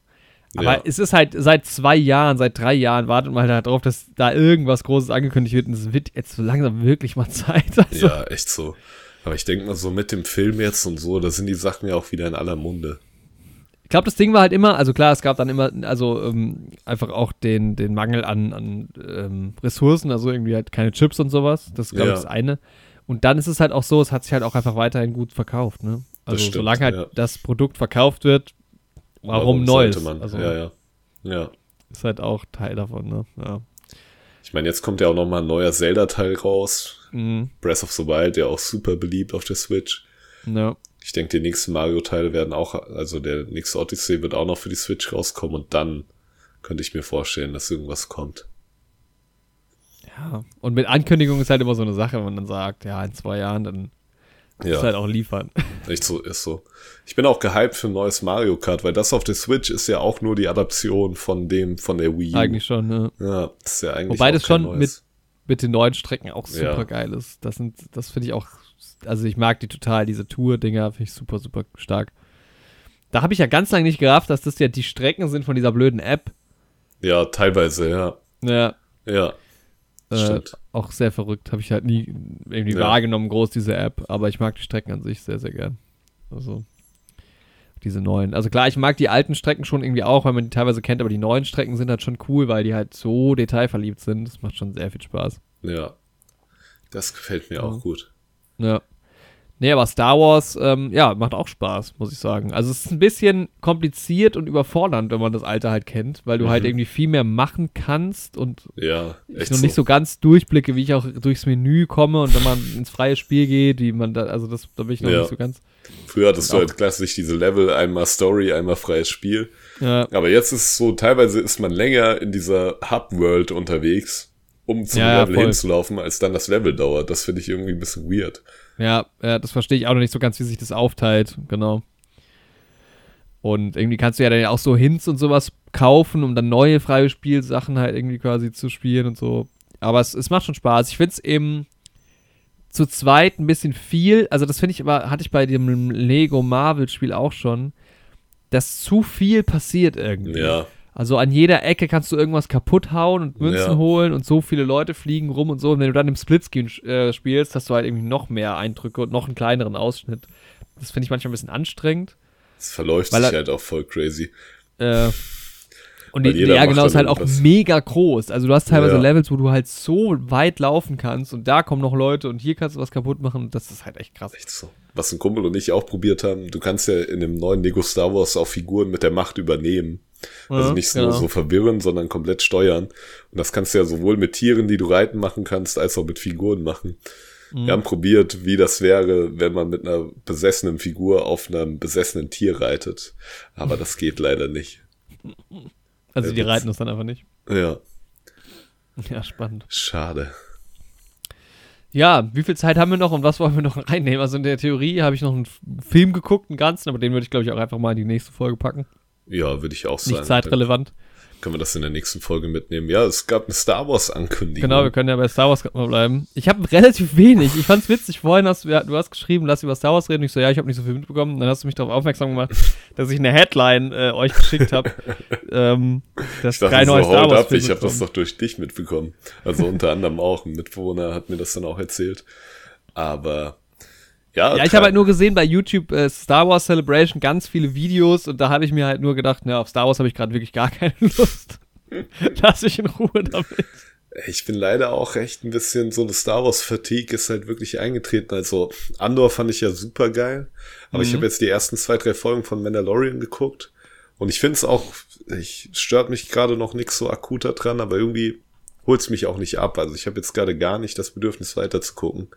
Aber ja. es ist halt seit zwei Jahren, seit drei Jahren wartet man halt darauf, dass da irgendwas Großes angekündigt wird und es wird jetzt so langsam wirklich mal Zeit. Also. Ja, echt so. Aber ich denke mal so mit dem Film jetzt und so, da sind die Sachen ja auch wieder in aller Munde. Ich glaube, das Ding war halt immer, also klar, es gab dann immer, also ähm, einfach auch den, den Mangel an, an ähm, Ressourcen, also irgendwie halt keine Chips und sowas. Das ist, glaube ich, ja. das eine. Und dann ist es halt auch so, es hat sich halt auch einfach weiterhin gut verkauft, ne? Also solange halt ja. das Produkt verkauft wird, Warum, Warum Neues? Man? Also, ja, ja. Ja. Ist halt auch Teil davon, ne? Ja. Ich meine, jetzt kommt ja auch noch mal ein neuer Zelda-Teil raus. Mhm. Breath of the Wild, der auch super beliebt auf der Switch. Ja. Ich denke, die nächsten Mario-Teile werden auch, also der nächste Odyssey wird auch noch für die Switch rauskommen und dann könnte ich mir vorstellen, dass irgendwas kommt. Ja, und mit Ankündigung ist halt immer so eine Sache, wenn man dann sagt, ja, in zwei Jahren, dann ja. Ist halt auch liefern. Echt so, ist so. Ich bin auch gehypt für ein neues Mario Kart, weil das auf der Switch ist ja auch nur die Adaption von dem, von der Wii. Eigentlich schon, ne? Ja, das ist ja eigentlich Wobei das schon mit, mit den neuen Strecken auch super ja. geil ist. Das sind, das finde ich auch, also ich mag die total, diese Tour-Dinger, finde ich super, super stark. Da habe ich ja ganz lange nicht gerafft, dass das ja die Strecken sind von dieser blöden App. Ja, teilweise, ja. Ja. Ja. Äh, auch sehr verrückt. Habe ich halt nie irgendwie ja. wahrgenommen, groß diese App. Aber ich mag die Strecken an sich sehr, sehr gern. Also diese neuen. Also klar, ich mag die alten Strecken schon irgendwie auch, weil man die teilweise kennt, aber die neuen Strecken sind halt schon cool, weil die halt so detailverliebt sind. Das macht schon sehr viel Spaß. Ja. Das gefällt mir ja. auch gut. Ja. Nee, aber Star Wars, ähm, ja, macht auch Spaß, muss ich sagen. Also es ist ein bisschen kompliziert und überfordernd, wenn man das Alte halt kennt, weil du halt mhm. halt irgendwie viel mehr machen kannst und ja, ich noch so. nicht so ganz durchblicke, wie ich auch durchs Menü komme und wenn man ins freie Spiel geht, wie man da, also das, da bin ich noch ja. nicht so ganz. Früher hattest du halt klassisch diese Level, einmal Story, einmal freies Spiel. Ja. Aber jetzt ist es so, teilweise ist man länger in dieser Hub-World unterwegs, um zum ja, Level hinzulaufen, als dann das Level dauert. Das finde ich irgendwie ein bisschen weird. Ja, ja, das verstehe ich auch noch nicht so ganz, wie sich das aufteilt, genau. Und irgendwie kannst du ja dann auch so Hints und sowas kaufen, um dann neue freie Spielsachen halt irgendwie quasi zu spielen und so. Aber es, es macht schon Spaß. Ich finde es eben zu zweit ein bisschen viel. Also, das finde ich aber, hatte ich bei dem Lego Marvel-Spiel auch schon, dass zu viel passiert irgendwie. Ja. Also an jeder Ecke kannst du irgendwas kaputt hauen und Münzen ja. holen und so viele Leute fliegen rum und so. Und wenn du dann im Splitscreen äh, spielst, hast du halt irgendwie noch mehr Eindrücke und noch einen kleineren Ausschnitt. Das finde ich manchmal ein bisschen anstrengend. Das verläuft sich halt auch voll crazy. Äh, und die, ja, genau, ist halt auch mega groß. Also du hast teilweise ja. Levels, wo du halt so weit laufen kannst und da kommen noch Leute und hier kannst du was kaputt machen. Das ist halt echt krass. Echt so. Was ein Kumpel und ich auch probiert haben, du kannst ja in dem neuen Lego Star Wars auch Figuren mit der Macht übernehmen. Also nicht so, genau. so verwirren, sondern komplett steuern. Und das kannst du ja sowohl mit Tieren, die du reiten machen kannst, als auch mit Figuren machen. Mhm. Wir haben probiert, wie das wäre, wenn man mit einer besessenen Figur auf einem besessenen Tier reitet. Aber das geht leider nicht. Also die reiten es dann einfach nicht. Ja. Ja, spannend. Schade. Ja, wie viel Zeit haben wir noch und was wollen wir noch reinnehmen? Also in der Theorie habe ich noch einen Film geguckt, einen ganzen, aber den würde ich, glaube ich, auch einfach mal in die nächste Folge packen. Ja, würde ich auch sagen. Nicht zeitrelevant. Können wir das in der nächsten Folge mitnehmen? Ja, es gab eine Star Wars-Ankündigung. Genau, wir können ja bei Star Wars mal bleiben. Ich habe relativ wenig. Ich fand's witzig. Vorhin hast du, du hast geschrieben, lass über Star Wars reden. Ich so, ja, ich habe nicht so viel mitbekommen. Dann hast du mich darauf aufmerksam gemacht, dass ich eine Headline äh, euch geschickt habe. ähm, dass ich dachte, drei neue so, Star Wars Ich habe das doch durch dich mitbekommen. Also unter anderem auch. Ein Mitbewohner hat mir das dann auch erzählt. Aber ja, ja ich habe halt nur gesehen bei YouTube äh, Star Wars Celebration ganz viele Videos und da habe ich mir halt nur gedacht, na, auf Star Wars habe ich gerade wirklich gar keine Lust. Lass mich in Ruhe damit. Ich bin leider auch echt ein bisschen so eine Star Wars Fatigue ist halt wirklich eingetreten. Also Andor fand ich ja super geil, aber mhm. ich habe jetzt die ersten zwei, drei Folgen von Mandalorian geguckt und ich finde es auch, ich stört mich gerade noch nichts so akuter dran, aber irgendwie holt es mich auch nicht ab. Also ich habe jetzt gerade gar nicht das Bedürfnis weiter zu gucken.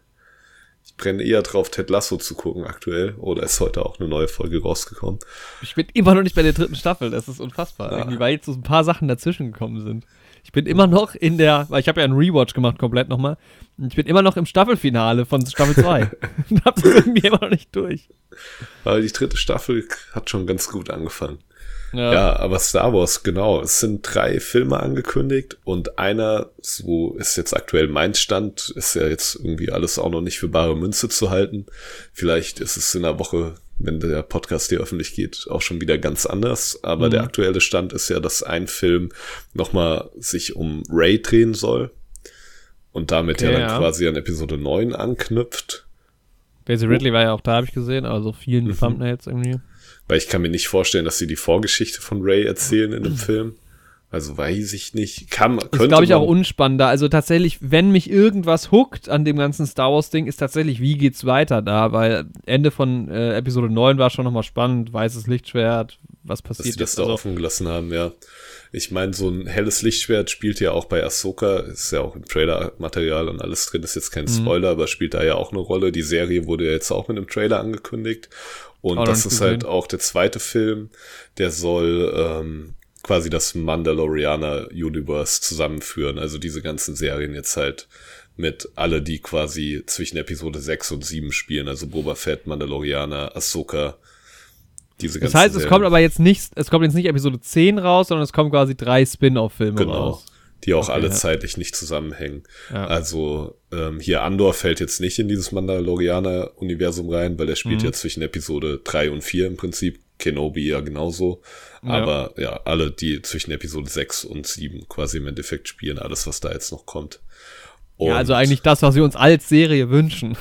Ich brenne eher drauf, Ted Lasso zu gucken aktuell. Oder ist heute auch eine neue Folge rausgekommen? Ich bin immer noch nicht bei der dritten Staffel. Das ist unfassbar. Ja. Irgendwie, weil jetzt so ein paar Sachen dazwischen gekommen sind. Ich bin immer noch in der, weil ich habe ja einen Rewatch gemacht komplett nochmal. Ich bin immer noch im Staffelfinale von Staffel 2. und hab das irgendwie immer noch nicht durch. Weil die dritte Staffel hat schon ganz gut angefangen. Ja. ja. aber Star Wars, genau. Es sind drei Filme angekündigt und einer, so ist jetzt aktuell mein Stand, ist ja jetzt irgendwie alles auch noch nicht für bare Münze zu halten. Vielleicht ist es in der Woche, wenn der Podcast hier öffentlich geht, auch schon wieder ganz anders. Aber mhm. der aktuelle Stand ist ja, dass ein Film nochmal sich um Ray drehen soll und damit okay, ja dann ja. quasi an Episode 9 anknüpft. Basil Ridley war ja auch da, habe ich gesehen, also vielen mhm. Thumbnails irgendwie. Weil ich kann mir nicht vorstellen, dass sie die Vorgeschichte von Ray erzählen in einem Film. Also weiß ich nicht. Kann, könnte ist, glaube ich, auch unspannender. Also tatsächlich, wenn mich irgendwas huckt an dem ganzen Star Wars-Ding, ist tatsächlich, wie geht's weiter da? Weil Ende von äh, Episode 9 war schon nochmal spannend. Weißes Lichtschwert, was passiert Dass sie das da also, offen gelassen haben, ja. Ich meine, so ein helles Lichtschwert spielt ja auch bei Ahsoka, ist ja auch im Trailer-Material und alles drin, ist jetzt kein mhm. Spoiler, mhm. aber spielt da ja auch eine Rolle. Die Serie wurde ja jetzt auch mit einem Trailer angekündigt. Und oh, das ist halt auch der zweite Film, der soll ähm, quasi das Mandalorianer Universe zusammenführen. Also diese ganzen Serien jetzt halt mit alle, die quasi zwischen Episode 6 und 7 spielen. Also Boba Fett, Mandalorianer, Ahsoka. Diese das heißt, es kommt aber jetzt nicht, es kommt jetzt nicht Episode 10 raus, sondern es kommen quasi drei Spin-off-Filme genau. raus die auch okay, alle ja. zeitlich nicht zusammenhängen. Ja. Also ähm, hier Andor fällt jetzt nicht in dieses Mandalorianer-Universum rein, weil er spielt mhm. ja zwischen Episode 3 und 4 im Prinzip Kenobi ja genauso. Ja. Aber ja, alle, die zwischen Episode 6 und 7 quasi im Endeffekt spielen, alles, was da jetzt noch kommt. Und ja, also eigentlich das, was wir uns als Serie wünschen.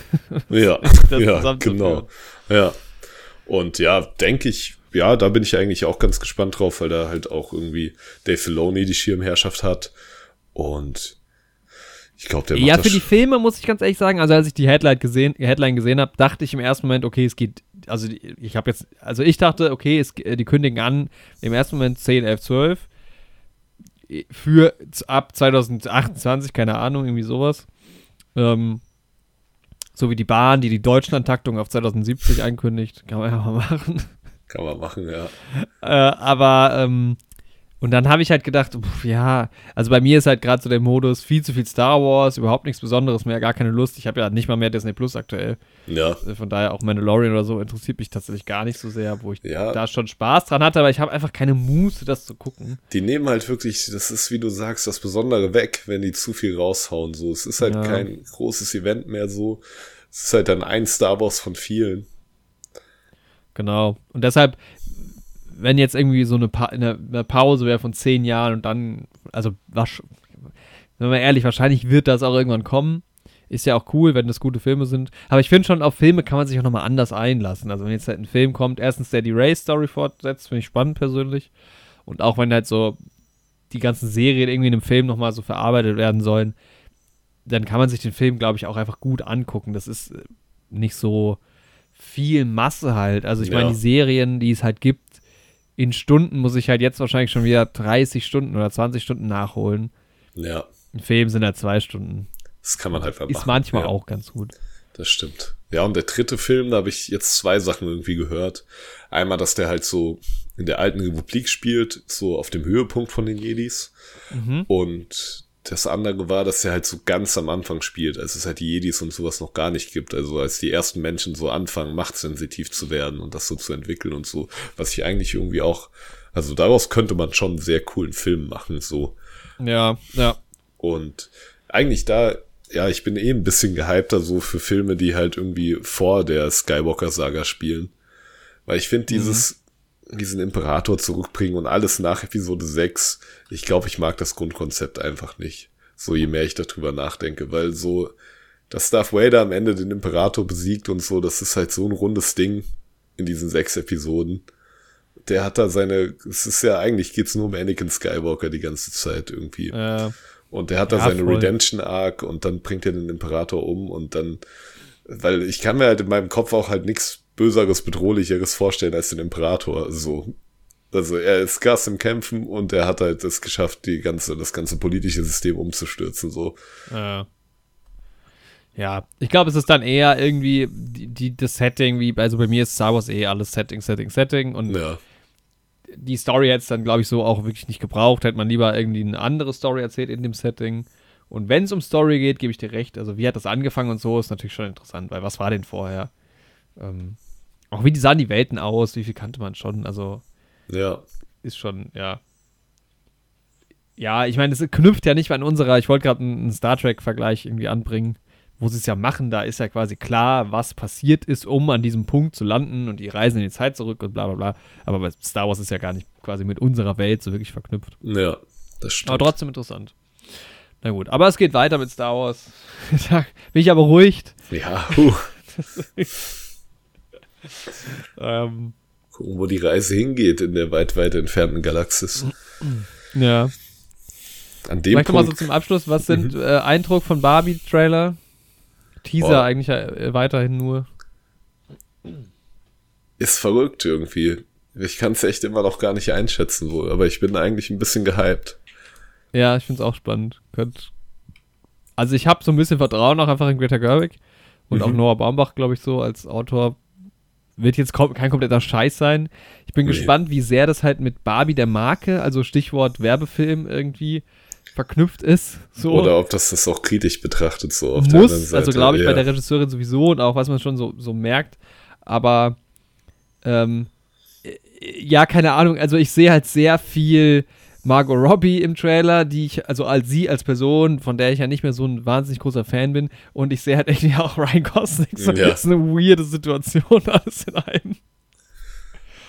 Ja, ja genau. Ja. Und ja, denke ich, ja, da bin ich eigentlich auch ganz gespannt drauf, weil da halt auch irgendwie Dave Filoni die Schirmherrschaft hat. Und ich glaube, der macht Ja, für die Filme muss ich ganz ehrlich sagen, also als ich die Headline gesehen, Headline gesehen habe, dachte ich im ersten Moment, okay, es geht, also ich habe jetzt, also ich dachte, okay, es, die kündigen an, im ersten Moment 10, 11, 12 für ab 2028, keine Ahnung, irgendwie sowas. Ähm, so wie die Bahn, die die Deutschlandtaktung auf 2070 ankündigt. Kann man ja mal machen. Kann man machen, ja. Äh, aber, ähm, und dann habe ich halt gedacht, pf, ja, also bei mir ist halt gerade so der Modus, viel zu viel Star Wars, überhaupt nichts Besonderes mehr, gar keine Lust. Ich habe ja nicht mal mehr Disney Plus aktuell. Ja. Äh, von daher auch Mandalorian oder so interessiert mich tatsächlich gar nicht so sehr, wo ich ja. da schon Spaß dran hatte, aber ich habe einfach keine Muße, das zu gucken. Die nehmen halt wirklich, das ist, wie du sagst, das Besondere weg, wenn die zu viel raushauen. So, es ist halt ja. kein großes Event mehr so. Es ist halt dann ein Star Wars von vielen. Genau. Und deshalb, wenn jetzt irgendwie so eine, pa eine, eine Pause wäre von zehn Jahren und dann, also, was, wenn man ehrlich, wahrscheinlich wird das auch irgendwann kommen. Ist ja auch cool, wenn das gute Filme sind. Aber ich finde schon, auf Filme kann man sich auch nochmal anders einlassen. Also, wenn jetzt halt ein Film kommt, erstens der die Ray-Story fortsetzt, finde ich spannend persönlich. Und auch wenn halt so die ganzen Serien irgendwie in einem Film nochmal so verarbeitet werden sollen, dann kann man sich den Film, glaube ich, auch einfach gut angucken. Das ist äh, nicht so, viel Masse halt. Also ich ja. meine, die Serien, die es halt gibt, in Stunden muss ich halt jetzt wahrscheinlich schon wieder 30 Stunden oder 20 Stunden nachholen. Ja. Ein Film sind ja zwei Stunden. Das kann man halt vermachen. Ist manchmal ja. auch ganz gut. Das stimmt. Ja, und der dritte Film, da habe ich jetzt zwei Sachen irgendwie gehört. Einmal, dass der halt so in der alten Republik spielt, so auf dem Höhepunkt von den Jedis. Mhm. Und das andere war, dass er halt so ganz am Anfang spielt, als es halt die Jedis und sowas noch gar nicht gibt. Also als die ersten Menschen so anfangen, machtsensitiv zu werden und das so zu entwickeln und so. Was ich eigentlich irgendwie auch, also daraus könnte man schon einen sehr coolen Film machen, so. Ja, ja. Und eigentlich da, ja, ich bin eh ein bisschen gehypter so für Filme, die halt irgendwie vor der Skywalker-Saga spielen. Weil ich finde dieses, mhm diesen Imperator zurückbringen und alles nach Episode 6. Ich glaube, ich mag das Grundkonzept einfach nicht. So je mehr ich darüber nachdenke, weil so, dass Darth Vader am Ende den Imperator besiegt und so, das ist halt so ein rundes Ding in diesen sechs Episoden. Der hat da seine, es ist ja eigentlich geht's nur um Anakin Skywalker die ganze Zeit irgendwie. Äh, und der hat da ja, seine voll. Redemption Arc und dann bringt er den Imperator um und dann, weil ich kann mir halt in meinem Kopf auch halt nichts Böseres, Bedrohlicheres vorstellen als den Imperator. So. Also er ist Gast im Kämpfen und er hat halt es geschafft, die ganze, das ganze politische System umzustürzen. So. Ja. Ja, ich glaube, es ist dann eher irgendwie die, die, das Setting, wie, also bei mir ist Star Wars eh alles Setting, Setting, Setting und ja. die Story hätte es dann, glaube ich, so auch wirklich nicht gebraucht. Hätte man lieber irgendwie eine andere Story erzählt in dem Setting. Und wenn es um Story geht, gebe ich dir recht. Also, wie hat das angefangen und so, ist natürlich schon interessant, weil was war denn vorher? Ähm, auch wie die sahen die Welten aus, wie viel kannte man schon, also. Ja. Ist schon, ja. Ja, ich meine, es knüpft ja nicht an unserer, ich wollte gerade einen Star Trek-Vergleich irgendwie anbringen, wo sie es ja machen, da ist ja quasi klar, was passiert ist, um an diesem Punkt zu landen und die reisen in die Zeit zurück und bla bla bla. Aber bei Star Wars ist ja gar nicht quasi mit unserer Welt so wirklich verknüpft. Ja, das stimmt. Aber trotzdem interessant. Na gut, aber es geht weiter mit Star Wars. Bin ich aber ruhig. Ja, huh. ähm, Gucken, wo die Reise hingeht in der weit, weit entfernten Galaxis. Ja. An dem Vielleicht Punkt, mal so zum Abschluss, was sind mhm. äh, Eindruck von Barbie-Trailer? Teaser oh. eigentlich äh, weiterhin nur. Ist verrückt irgendwie. Ich kann es echt immer noch gar nicht einschätzen, wohl, aber ich bin eigentlich ein bisschen gehypt. Ja, ich finde es auch spannend. Könnt also ich habe so ein bisschen Vertrauen auch einfach in Greta Gerwig und mhm. auch Noah Baumbach, glaube ich, so als Autor wird jetzt kein kompletter Scheiß sein. Ich bin nee. gespannt, wie sehr das halt mit Barbie der Marke, also Stichwort Werbefilm irgendwie verknüpft ist. So. Oder ob das das auch kritisch betrachtet so auf Muss, der Seite. also glaube ich ja. bei der Regisseurin sowieso und auch was man schon so, so merkt. Aber ähm, ja, keine Ahnung, also ich sehe halt sehr viel Margot Robbie im Trailer, die ich, also als sie als Person, von der ich ja nicht mehr so ein wahnsinnig großer Fan bin. Und ich sehe halt irgendwie auch Ryan Gosling. So, ja. Das ist eine weirde Situation alles in einem.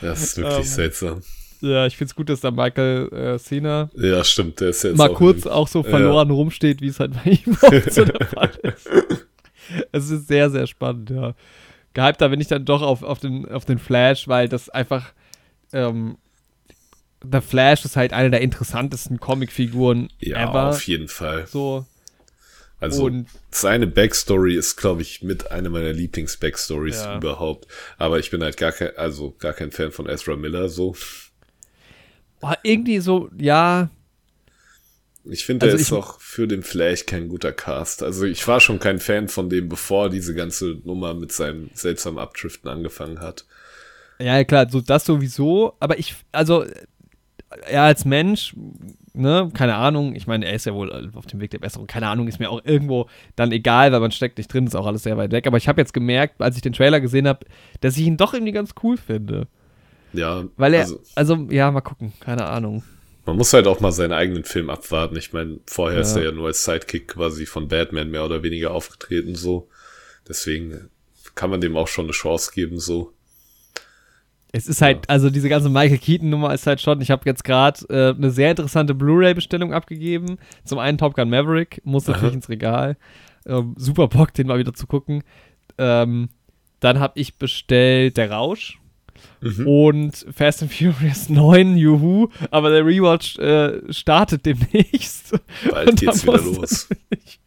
Das ist wirklich ähm, seltsam. Ja, ich finde es gut, dass da Michael äh, Cena ja, stimmt, der ist jetzt mal auch kurz auch so verloren ja. rumsteht, wie es halt bei ihm auch so der Fall ist. Es ist sehr, sehr spannend, ja. Gehypter bin ich dann doch auf, auf, den, auf den Flash, weil das einfach ähm, The Flash ist halt eine der interessantesten Comicfiguren ja, ever. auf jeden Fall. So. Also und, seine Backstory ist, glaube ich, mit einer meiner Lieblings-Backstories ja. überhaupt. Aber ich bin halt gar kein, also gar kein Fan von Ezra Miller so. Oh, irgendwie so, ja. Ich finde, also er ist auch für den Flash kein guter Cast. Also ich war schon kein Fan von dem, bevor diese ganze Nummer mit seinem seltsamen Abdriften angefangen hat. Ja, klar, so das sowieso. Aber ich, also er als Mensch, ne, keine Ahnung, ich meine, er ist ja wohl auf dem Weg der Besserung, keine Ahnung, ist mir auch irgendwo dann egal, weil man steckt nicht drin, ist auch alles sehr weit weg. Aber ich habe jetzt gemerkt, als ich den Trailer gesehen habe, dass ich ihn doch irgendwie ganz cool finde. Ja. Weil er, also, also ja, mal gucken, keine Ahnung. Man muss halt auch mal seinen eigenen Film abwarten. Ich meine, vorher ja. ist er ja nur als Sidekick quasi von Batman mehr oder weniger aufgetreten, so. Deswegen kann man dem auch schon eine Chance geben, so. Es ist halt, also diese ganze Michael Keaton-Nummer ist halt schon, ich habe jetzt gerade äh, eine sehr interessante Blu-ray-Bestellung abgegeben. Zum einen Top Gun Maverick, muss natürlich ins Regal. Ähm, super Bock, den mal wieder zu gucken. Ähm, dann habe ich bestellt Der Rausch. Mhm. Und Fast and Furious 9, juhu, aber der Rewatch äh, startet demnächst. Bald geht's wieder los. Ich,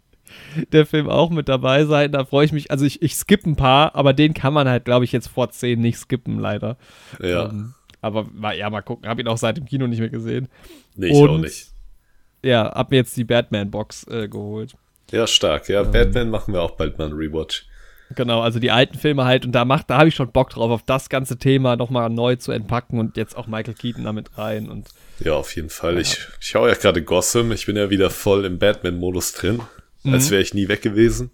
der Film auch mit dabei sein. Da freue ich mich. Also ich, ich skippe ein paar, aber den kann man halt, glaube ich, jetzt vor 10 nicht skippen, leider. Ja. Ähm, aber ja, mal gucken. Habe ihn auch seit dem Kino nicht mehr gesehen. Nee, ich Und, auch nicht. Ja, hab mir jetzt die Batman-Box äh, geholt. Ja, stark. Ja, ähm, Batman machen wir auch bald mal einen Rewatch. Genau, also die alten Filme halt. Und da macht, da habe ich schon Bock drauf, auf das ganze Thema nochmal neu zu entpacken und jetzt auch Michael Keaton damit rein. Und, ja, auf jeden Fall. Ja. Ich schaue ja gerade Gotham. Ich bin ja wieder voll im Batman-Modus drin mhm. als wäre ich nie weg gewesen.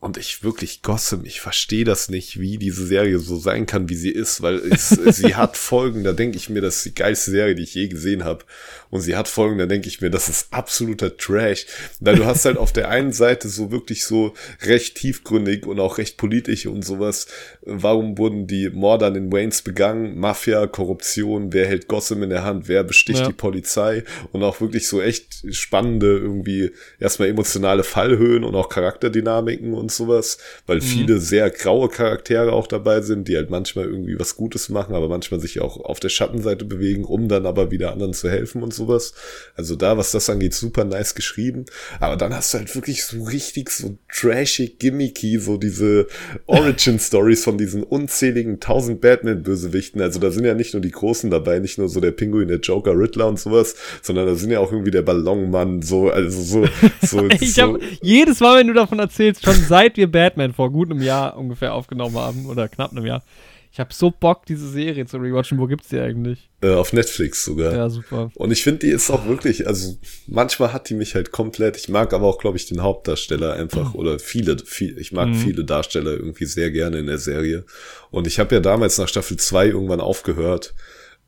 Und ich wirklich Gossam, ich verstehe das nicht, wie diese Serie so sein kann, wie sie ist, weil es, sie hat Folgen, da denke ich mir, das ist die geilste Serie, die ich je gesehen habe. Und sie hat Folgen, da denke ich mir, das ist absoluter Trash. Weil du hast halt auf der einen Seite so wirklich so recht tiefgründig und auch recht politisch und sowas. Warum wurden die Morde an den Waynes begangen? Mafia, Korruption, wer hält Gossam in der Hand, wer besticht ja. die Polizei? Und auch wirklich so echt spannende, irgendwie erstmal emotionale Fallhöhen und auch Charakterdynamiken und sowas, weil mhm. viele sehr graue Charaktere auch dabei sind, die halt manchmal irgendwie was Gutes machen, aber manchmal sich auch auf der Schattenseite bewegen, um dann aber wieder anderen zu helfen und sowas. Also da, was das angeht, super nice geschrieben. Aber dann hast du halt wirklich so richtig so trashig, gimmicky, so diese Origin-Stories von diesen unzähligen tausend Batman-Bösewichten. Also da sind ja nicht nur die Großen dabei, nicht nur so der Pinguin, der Joker, Riddler und sowas, sondern da sind ja auch irgendwie der Ballonmann, so, also so, so. ich hab, jedes Mal, wenn du davon erzählst, schon seit wir Batman vor gut einem Jahr ungefähr aufgenommen haben, oder knapp einem Jahr, ich habe so Bock, diese Serie zu rewatchen. Wo gibt's die eigentlich? Äh, auf Netflix sogar. Ja, super. Und ich finde, die ist auch wirklich, also manchmal hat die mich halt komplett. Ich mag aber auch, glaube ich, den Hauptdarsteller einfach mhm. oder viele, viel, ich mag mhm. viele Darsteller irgendwie sehr gerne in der Serie. Und ich habe ja damals nach Staffel 2 irgendwann aufgehört.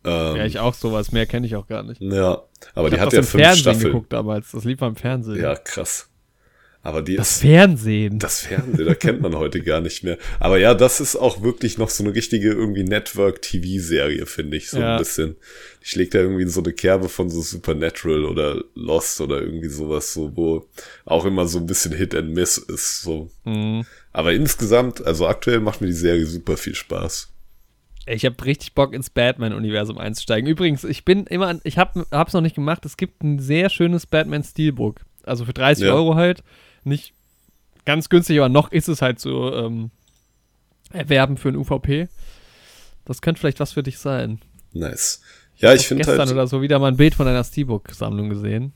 Ähm, ja, ich auch sowas. Mehr kenne ich auch gar nicht. Ja, aber ich die hat ja fünf Fernsehen Staffeln. geguckt damals. Das lief am Fernsehen. Ja, krass. Aber die das ist, Fernsehen. Das Fernsehen, da kennt man heute gar nicht mehr. Aber ja, das ist auch wirklich noch so eine richtige irgendwie Network-TV-Serie, finde ich, so ja. ein bisschen. Die schlägt da irgendwie so eine Kerbe von so Supernatural oder Lost oder irgendwie sowas, so, wo auch immer so ein bisschen Hit and Miss ist, so. Mhm. Aber insgesamt, also aktuell macht mir die Serie super viel Spaß. Ich habe richtig Bock ins Batman-Universum einzusteigen. Übrigens, ich bin immer, ich habe es noch nicht gemacht. Es gibt ein sehr schönes Batman-Steelbook. Also für 30 ja. Euro halt nicht ganz günstig, aber noch ist es halt so ähm, erwerben für ein UVP. Das könnte vielleicht was für dich sein. Nice. Ja, ich, finde halt. gestern oder so wieder mal ein Bild von einer Steelbook-Sammlung gesehen.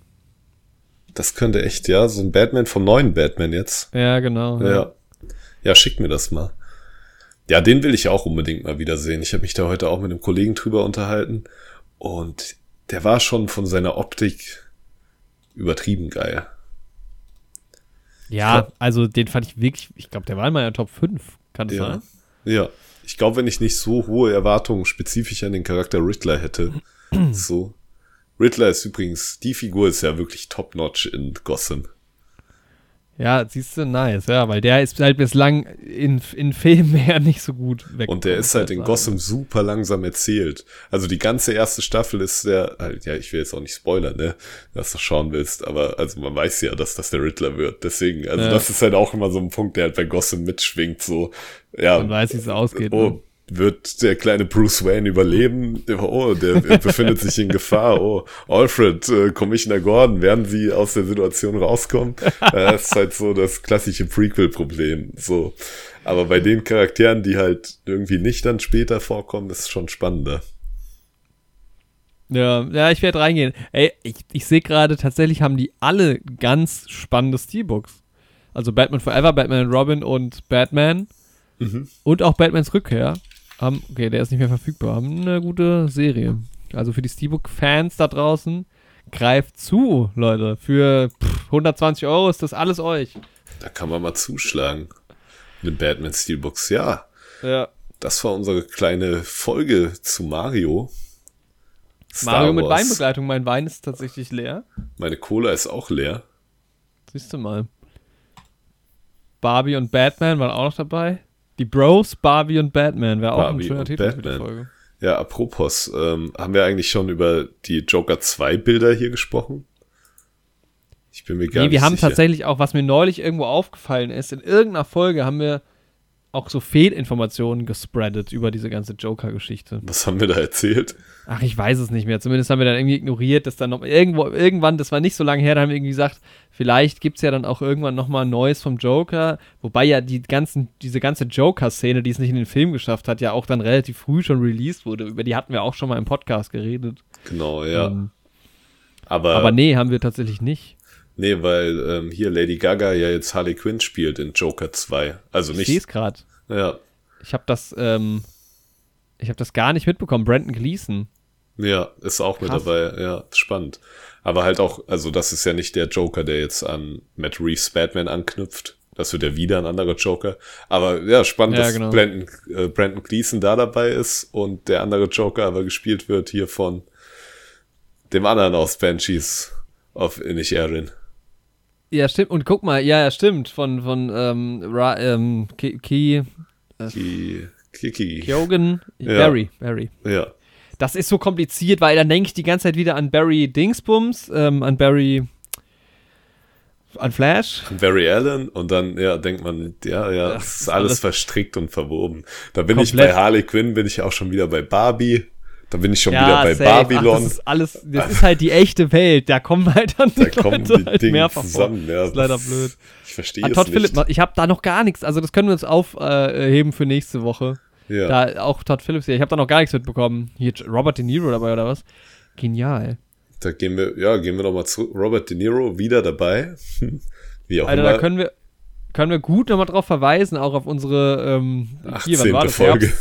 Das könnte echt, ja, so ein Batman vom neuen Batman jetzt. Ja, genau. Ja. Ja, ja schick mir das mal. Ja, den will ich auch unbedingt mal wieder sehen. Ich habe mich da heute auch mit einem Kollegen drüber unterhalten und der war schon von seiner Optik übertrieben geil. Ja, glaub, also den fand ich wirklich, ich glaube, der war in meiner Top 5. Kann das ja, sein? Ja. Ich glaube, wenn ich nicht so hohe Erwartungen spezifisch an den Charakter Riddler hätte, so. Riddler ist übrigens, die Figur ist ja wirklich top-notch in Gotham. Ja, siehst du, nice, ja, weil der ist halt bislang in, in Filmen her nicht so gut weg. Und der ist halt in Gotham super langsam erzählt. Also die ganze erste Staffel ist der, halt, ja, ich will jetzt auch nicht spoilern, ne, dass du schauen willst, aber also man weiß ja, dass das der Riddler wird. Deswegen, also ja. das ist halt auch immer so ein Punkt, der halt bei Gotham mitschwingt, so, ja. Man weiß, wie es ausgeht. Oh, ne? Wird der kleine Bruce Wayne überleben? Oh, der befindet sich in Gefahr. Oh, Alfred, äh, Commissioner Gordon, werden sie aus der Situation rauskommen? das ist halt so das klassische Prequel-Problem. So. Aber bei den Charakteren, die halt irgendwie nicht dann später vorkommen, ist es schon spannender. Ja, ja, ich werde reingehen. Ey, ich, ich sehe gerade, tatsächlich haben die alle ganz spannende Steelbooks. Also Batman Forever, Batman Robin und Batman. Mhm. Und auch Batmans Rückkehr haben, okay, der ist nicht mehr verfügbar, haben eine gute Serie. Also für die Steelbook-Fans da draußen, greift zu, Leute. Für pff, 120 Euro ist das alles euch. Da kann man mal zuschlagen. Eine Batman Steelbooks, ja. Ja. Das war unsere kleine Folge zu Mario. Star Mario mit Wars. Weinbegleitung. Mein Wein ist tatsächlich leer. Meine Cola ist auch leer. Siehst du mal. Barbie und Batman waren auch noch dabei. Die Bros, Barbie und Batman wäre auch ein schöner Titel Batman. für die Folge. Ja, apropos, ähm, haben wir eigentlich schon über die Joker 2 Bilder hier gesprochen? Ich bin mir gar nee, nicht wir haben tatsächlich auch, was mir neulich irgendwo aufgefallen ist, in irgendeiner Folge haben wir auch so Fehlinformationen gespreadet über diese ganze Joker-Geschichte. Was haben wir da erzählt? Ach, ich weiß es nicht mehr. Zumindest haben wir dann irgendwie ignoriert, dass dann noch irgendwo, irgendwann, das war nicht so lange her, da haben wir irgendwie gesagt, vielleicht gibt es ja dann auch irgendwann nochmal Neues vom Joker. Wobei ja die ganzen, diese ganze Joker-Szene, die es nicht in den Film geschafft hat, ja auch dann relativ früh schon released wurde. Über die hatten wir auch schon mal im Podcast geredet. Genau, ja. Ähm, aber, aber nee, haben wir tatsächlich nicht. Nee, weil ähm, hier Lady Gaga ja jetzt Harley Quinn spielt in Joker 2. Also nicht. Ich sehe es gerade. Ja. Ich habe das, ähm, ich habe das gar nicht mitbekommen. Brandon Gleason. Ja, ist auch Krass. mit dabei. Ja, spannend. Aber halt auch, also das ist ja nicht der Joker, der jetzt an Matt Reeves Batman anknüpft. Das wird ja wieder ein anderer Joker. Aber ja, spannend, ja, dass genau. Brandon, äh, Brandon Gleason da dabei ist und der andere Joker aber gespielt wird hier von dem anderen aus Banshees of Inisherin. Ja, stimmt. Und guck mal, ja, ja, stimmt. Von, von ähm, Ra, ähm, Ki, Ki, äh, Ki, Kiki. Kyogen, ja. Barry, Barry. Ja. Das ist so kompliziert, weil dann denke ich die ganze Zeit wieder an Barry Dingsbums, ähm, an Barry, an Flash. An Barry Allen und dann, ja, denkt man, ja, ja, das ist alles, alles verstrickt und verwoben. Da bin komplett. ich bei Harley Quinn, bin ich auch schon wieder bei Barbie. Da bin ich schon ja, wieder bei safe. Babylon. Ach, das ist alles, das ist halt die echte Welt. Da kommen halt dann die da Leute die halt Dinge mehrfach zusammen. Ja, das ist leider blöd. Ich verstehe es Todd nicht. Phillips, ich habe da noch gar nichts. Also das können wir uns aufheben für nächste Woche. Ja. Da auch Todd Phillips hier. Ich habe da noch gar nichts mitbekommen. Hier Robert De Niro dabei oder was? Genial. Da gehen wir, ja, gehen wir noch mal zu Robert De Niro wieder dabei. Wie auch Alter, immer. da können wir, können wir gut nochmal drauf verweisen, auch auf unsere ähm, 18. Hier, Folge.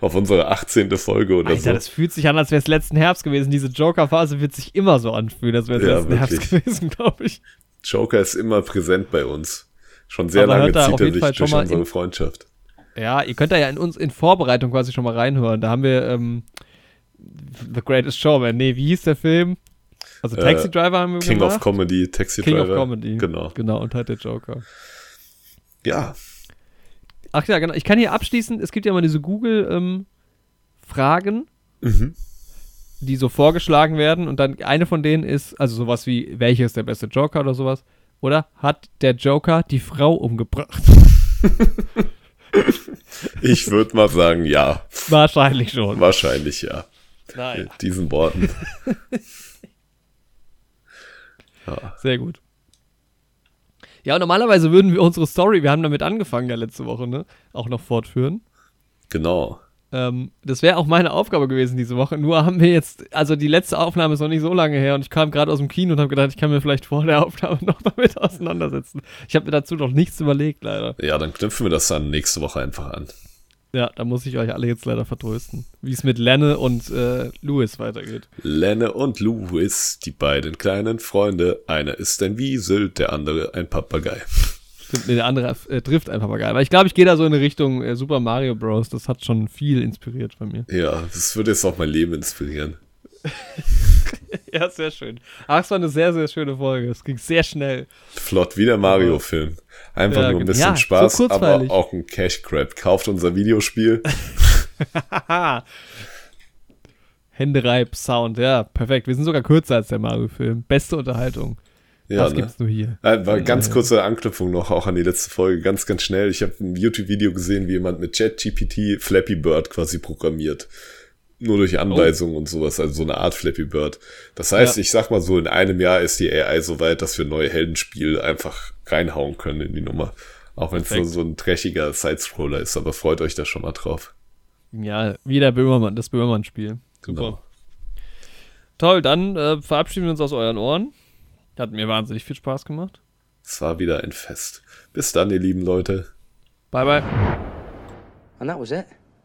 auf unsere 18. Folge oder Alter, so. das fühlt sich an, als wäre es letzten Herbst gewesen. Diese Joker-Phase wird sich immer so anfühlen, als wäre es ja, letzten wirklich. Herbst gewesen, glaube ich. Joker ist immer präsent bei uns. Schon sehr Aber lange zieht er sich Fall durch unsere in, Freundschaft. Ja, ihr könnt da ja in uns in Vorbereitung quasi schon mal reinhören. Da haben wir ähm, The Greatest Showman. Nee, wie hieß der Film? Also Taxi äh, Driver haben wir King gemacht. of Comedy, Taxi King Driver. King of Comedy. Genau. Genau, und halt der Joker. Ja. Ach ja, genau. Ich kann hier abschließen, es gibt ja immer diese Google-Fragen, ähm, mhm. die so vorgeschlagen werden und dann eine von denen ist, also sowas wie, welcher ist der beste Joker oder sowas? Oder hat der Joker die Frau umgebracht? ich würde mal sagen, ja. Wahrscheinlich schon. Wahrscheinlich ja. Naja. Mit diesen Worten. Ja. Sehr gut. Ja, normalerweise würden wir unsere Story, wir haben damit angefangen ja letzte Woche, ne? Auch noch fortführen. Genau. Ähm, das wäre auch meine Aufgabe gewesen diese Woche. Nur haben wir jetzt, also die letzte Aufnahme ist noch nicht so lange her und ich kam gerade aus dem Kino und habe gedacht, ich kann mir vielleicht vor der Aufnahme noch damit auseinandersetzen. Ich habe mir dazu noch nichts überlegt, leider. Ja, dann knüpfen wir das dann nächste Woche einfach an. Ja, da muss ich euch alle jetzt leider vertrösten, wie es mit Lenne und äh, Louis weitergeht. Lenne und Louis, die beiden kleinen Freunde. Einer ist ein Wiesel, der andere ein Papagei. Stimmt, nee, der andere äh, trifft ein Papagei. Aber ich glaube, ich gehe da so in Richtung äh, Super Mario Bros. Das hat schon viel inspiriert bei mir. Ja, das würde jetzt auch mein Leben inspirieren. ja, sehr schön. Ach, es war eine sehr, sehr schöne Folge. Es ging sehr schnell. Flott, wie der Mario-Film. Einfach ja, nur ein bisschen ja, Spaß, so aber auch ein Cash Grab. Kauft unser Videospiel. Händereib-Sound, ja, perfekt. Wir sind sogar kürzer als der Mario-Film. Beste Unterhaltung. Ja, Was ne? gibt's nur hier? Äh, war ganz kurze Anknüpfung noch auch an die letzte Folge, ganz, ganz schnell. Ich habe ein YouTube-Video gesehen, wie jemand mit ChatGPT Flappy Bird quasi programmiert. Nur durch Anweisungen oh. und sowas, also so eine Art Flappy Bird. Das heißt, ja. ich sag mal so, in einem Jahr ist die AI so weit, dass wir neue Heldenspiel einfach reinhauen können in die Nummer. Auch wenn es nur so ein dreckiger Sidescroller ist, aber freut euch da schon mal drauf. Ja, wie der Böhmermann, das Böhmermann-Spiel. Super. Genau. Toll, dann äh, verabschieden wir uns aus euren Ohren. Hat mir wahnsinnig viel Spaß gemacht. Es war wieder ein Fest. Bis dann, ihr lieben Leute. Bye, bye. And that was it.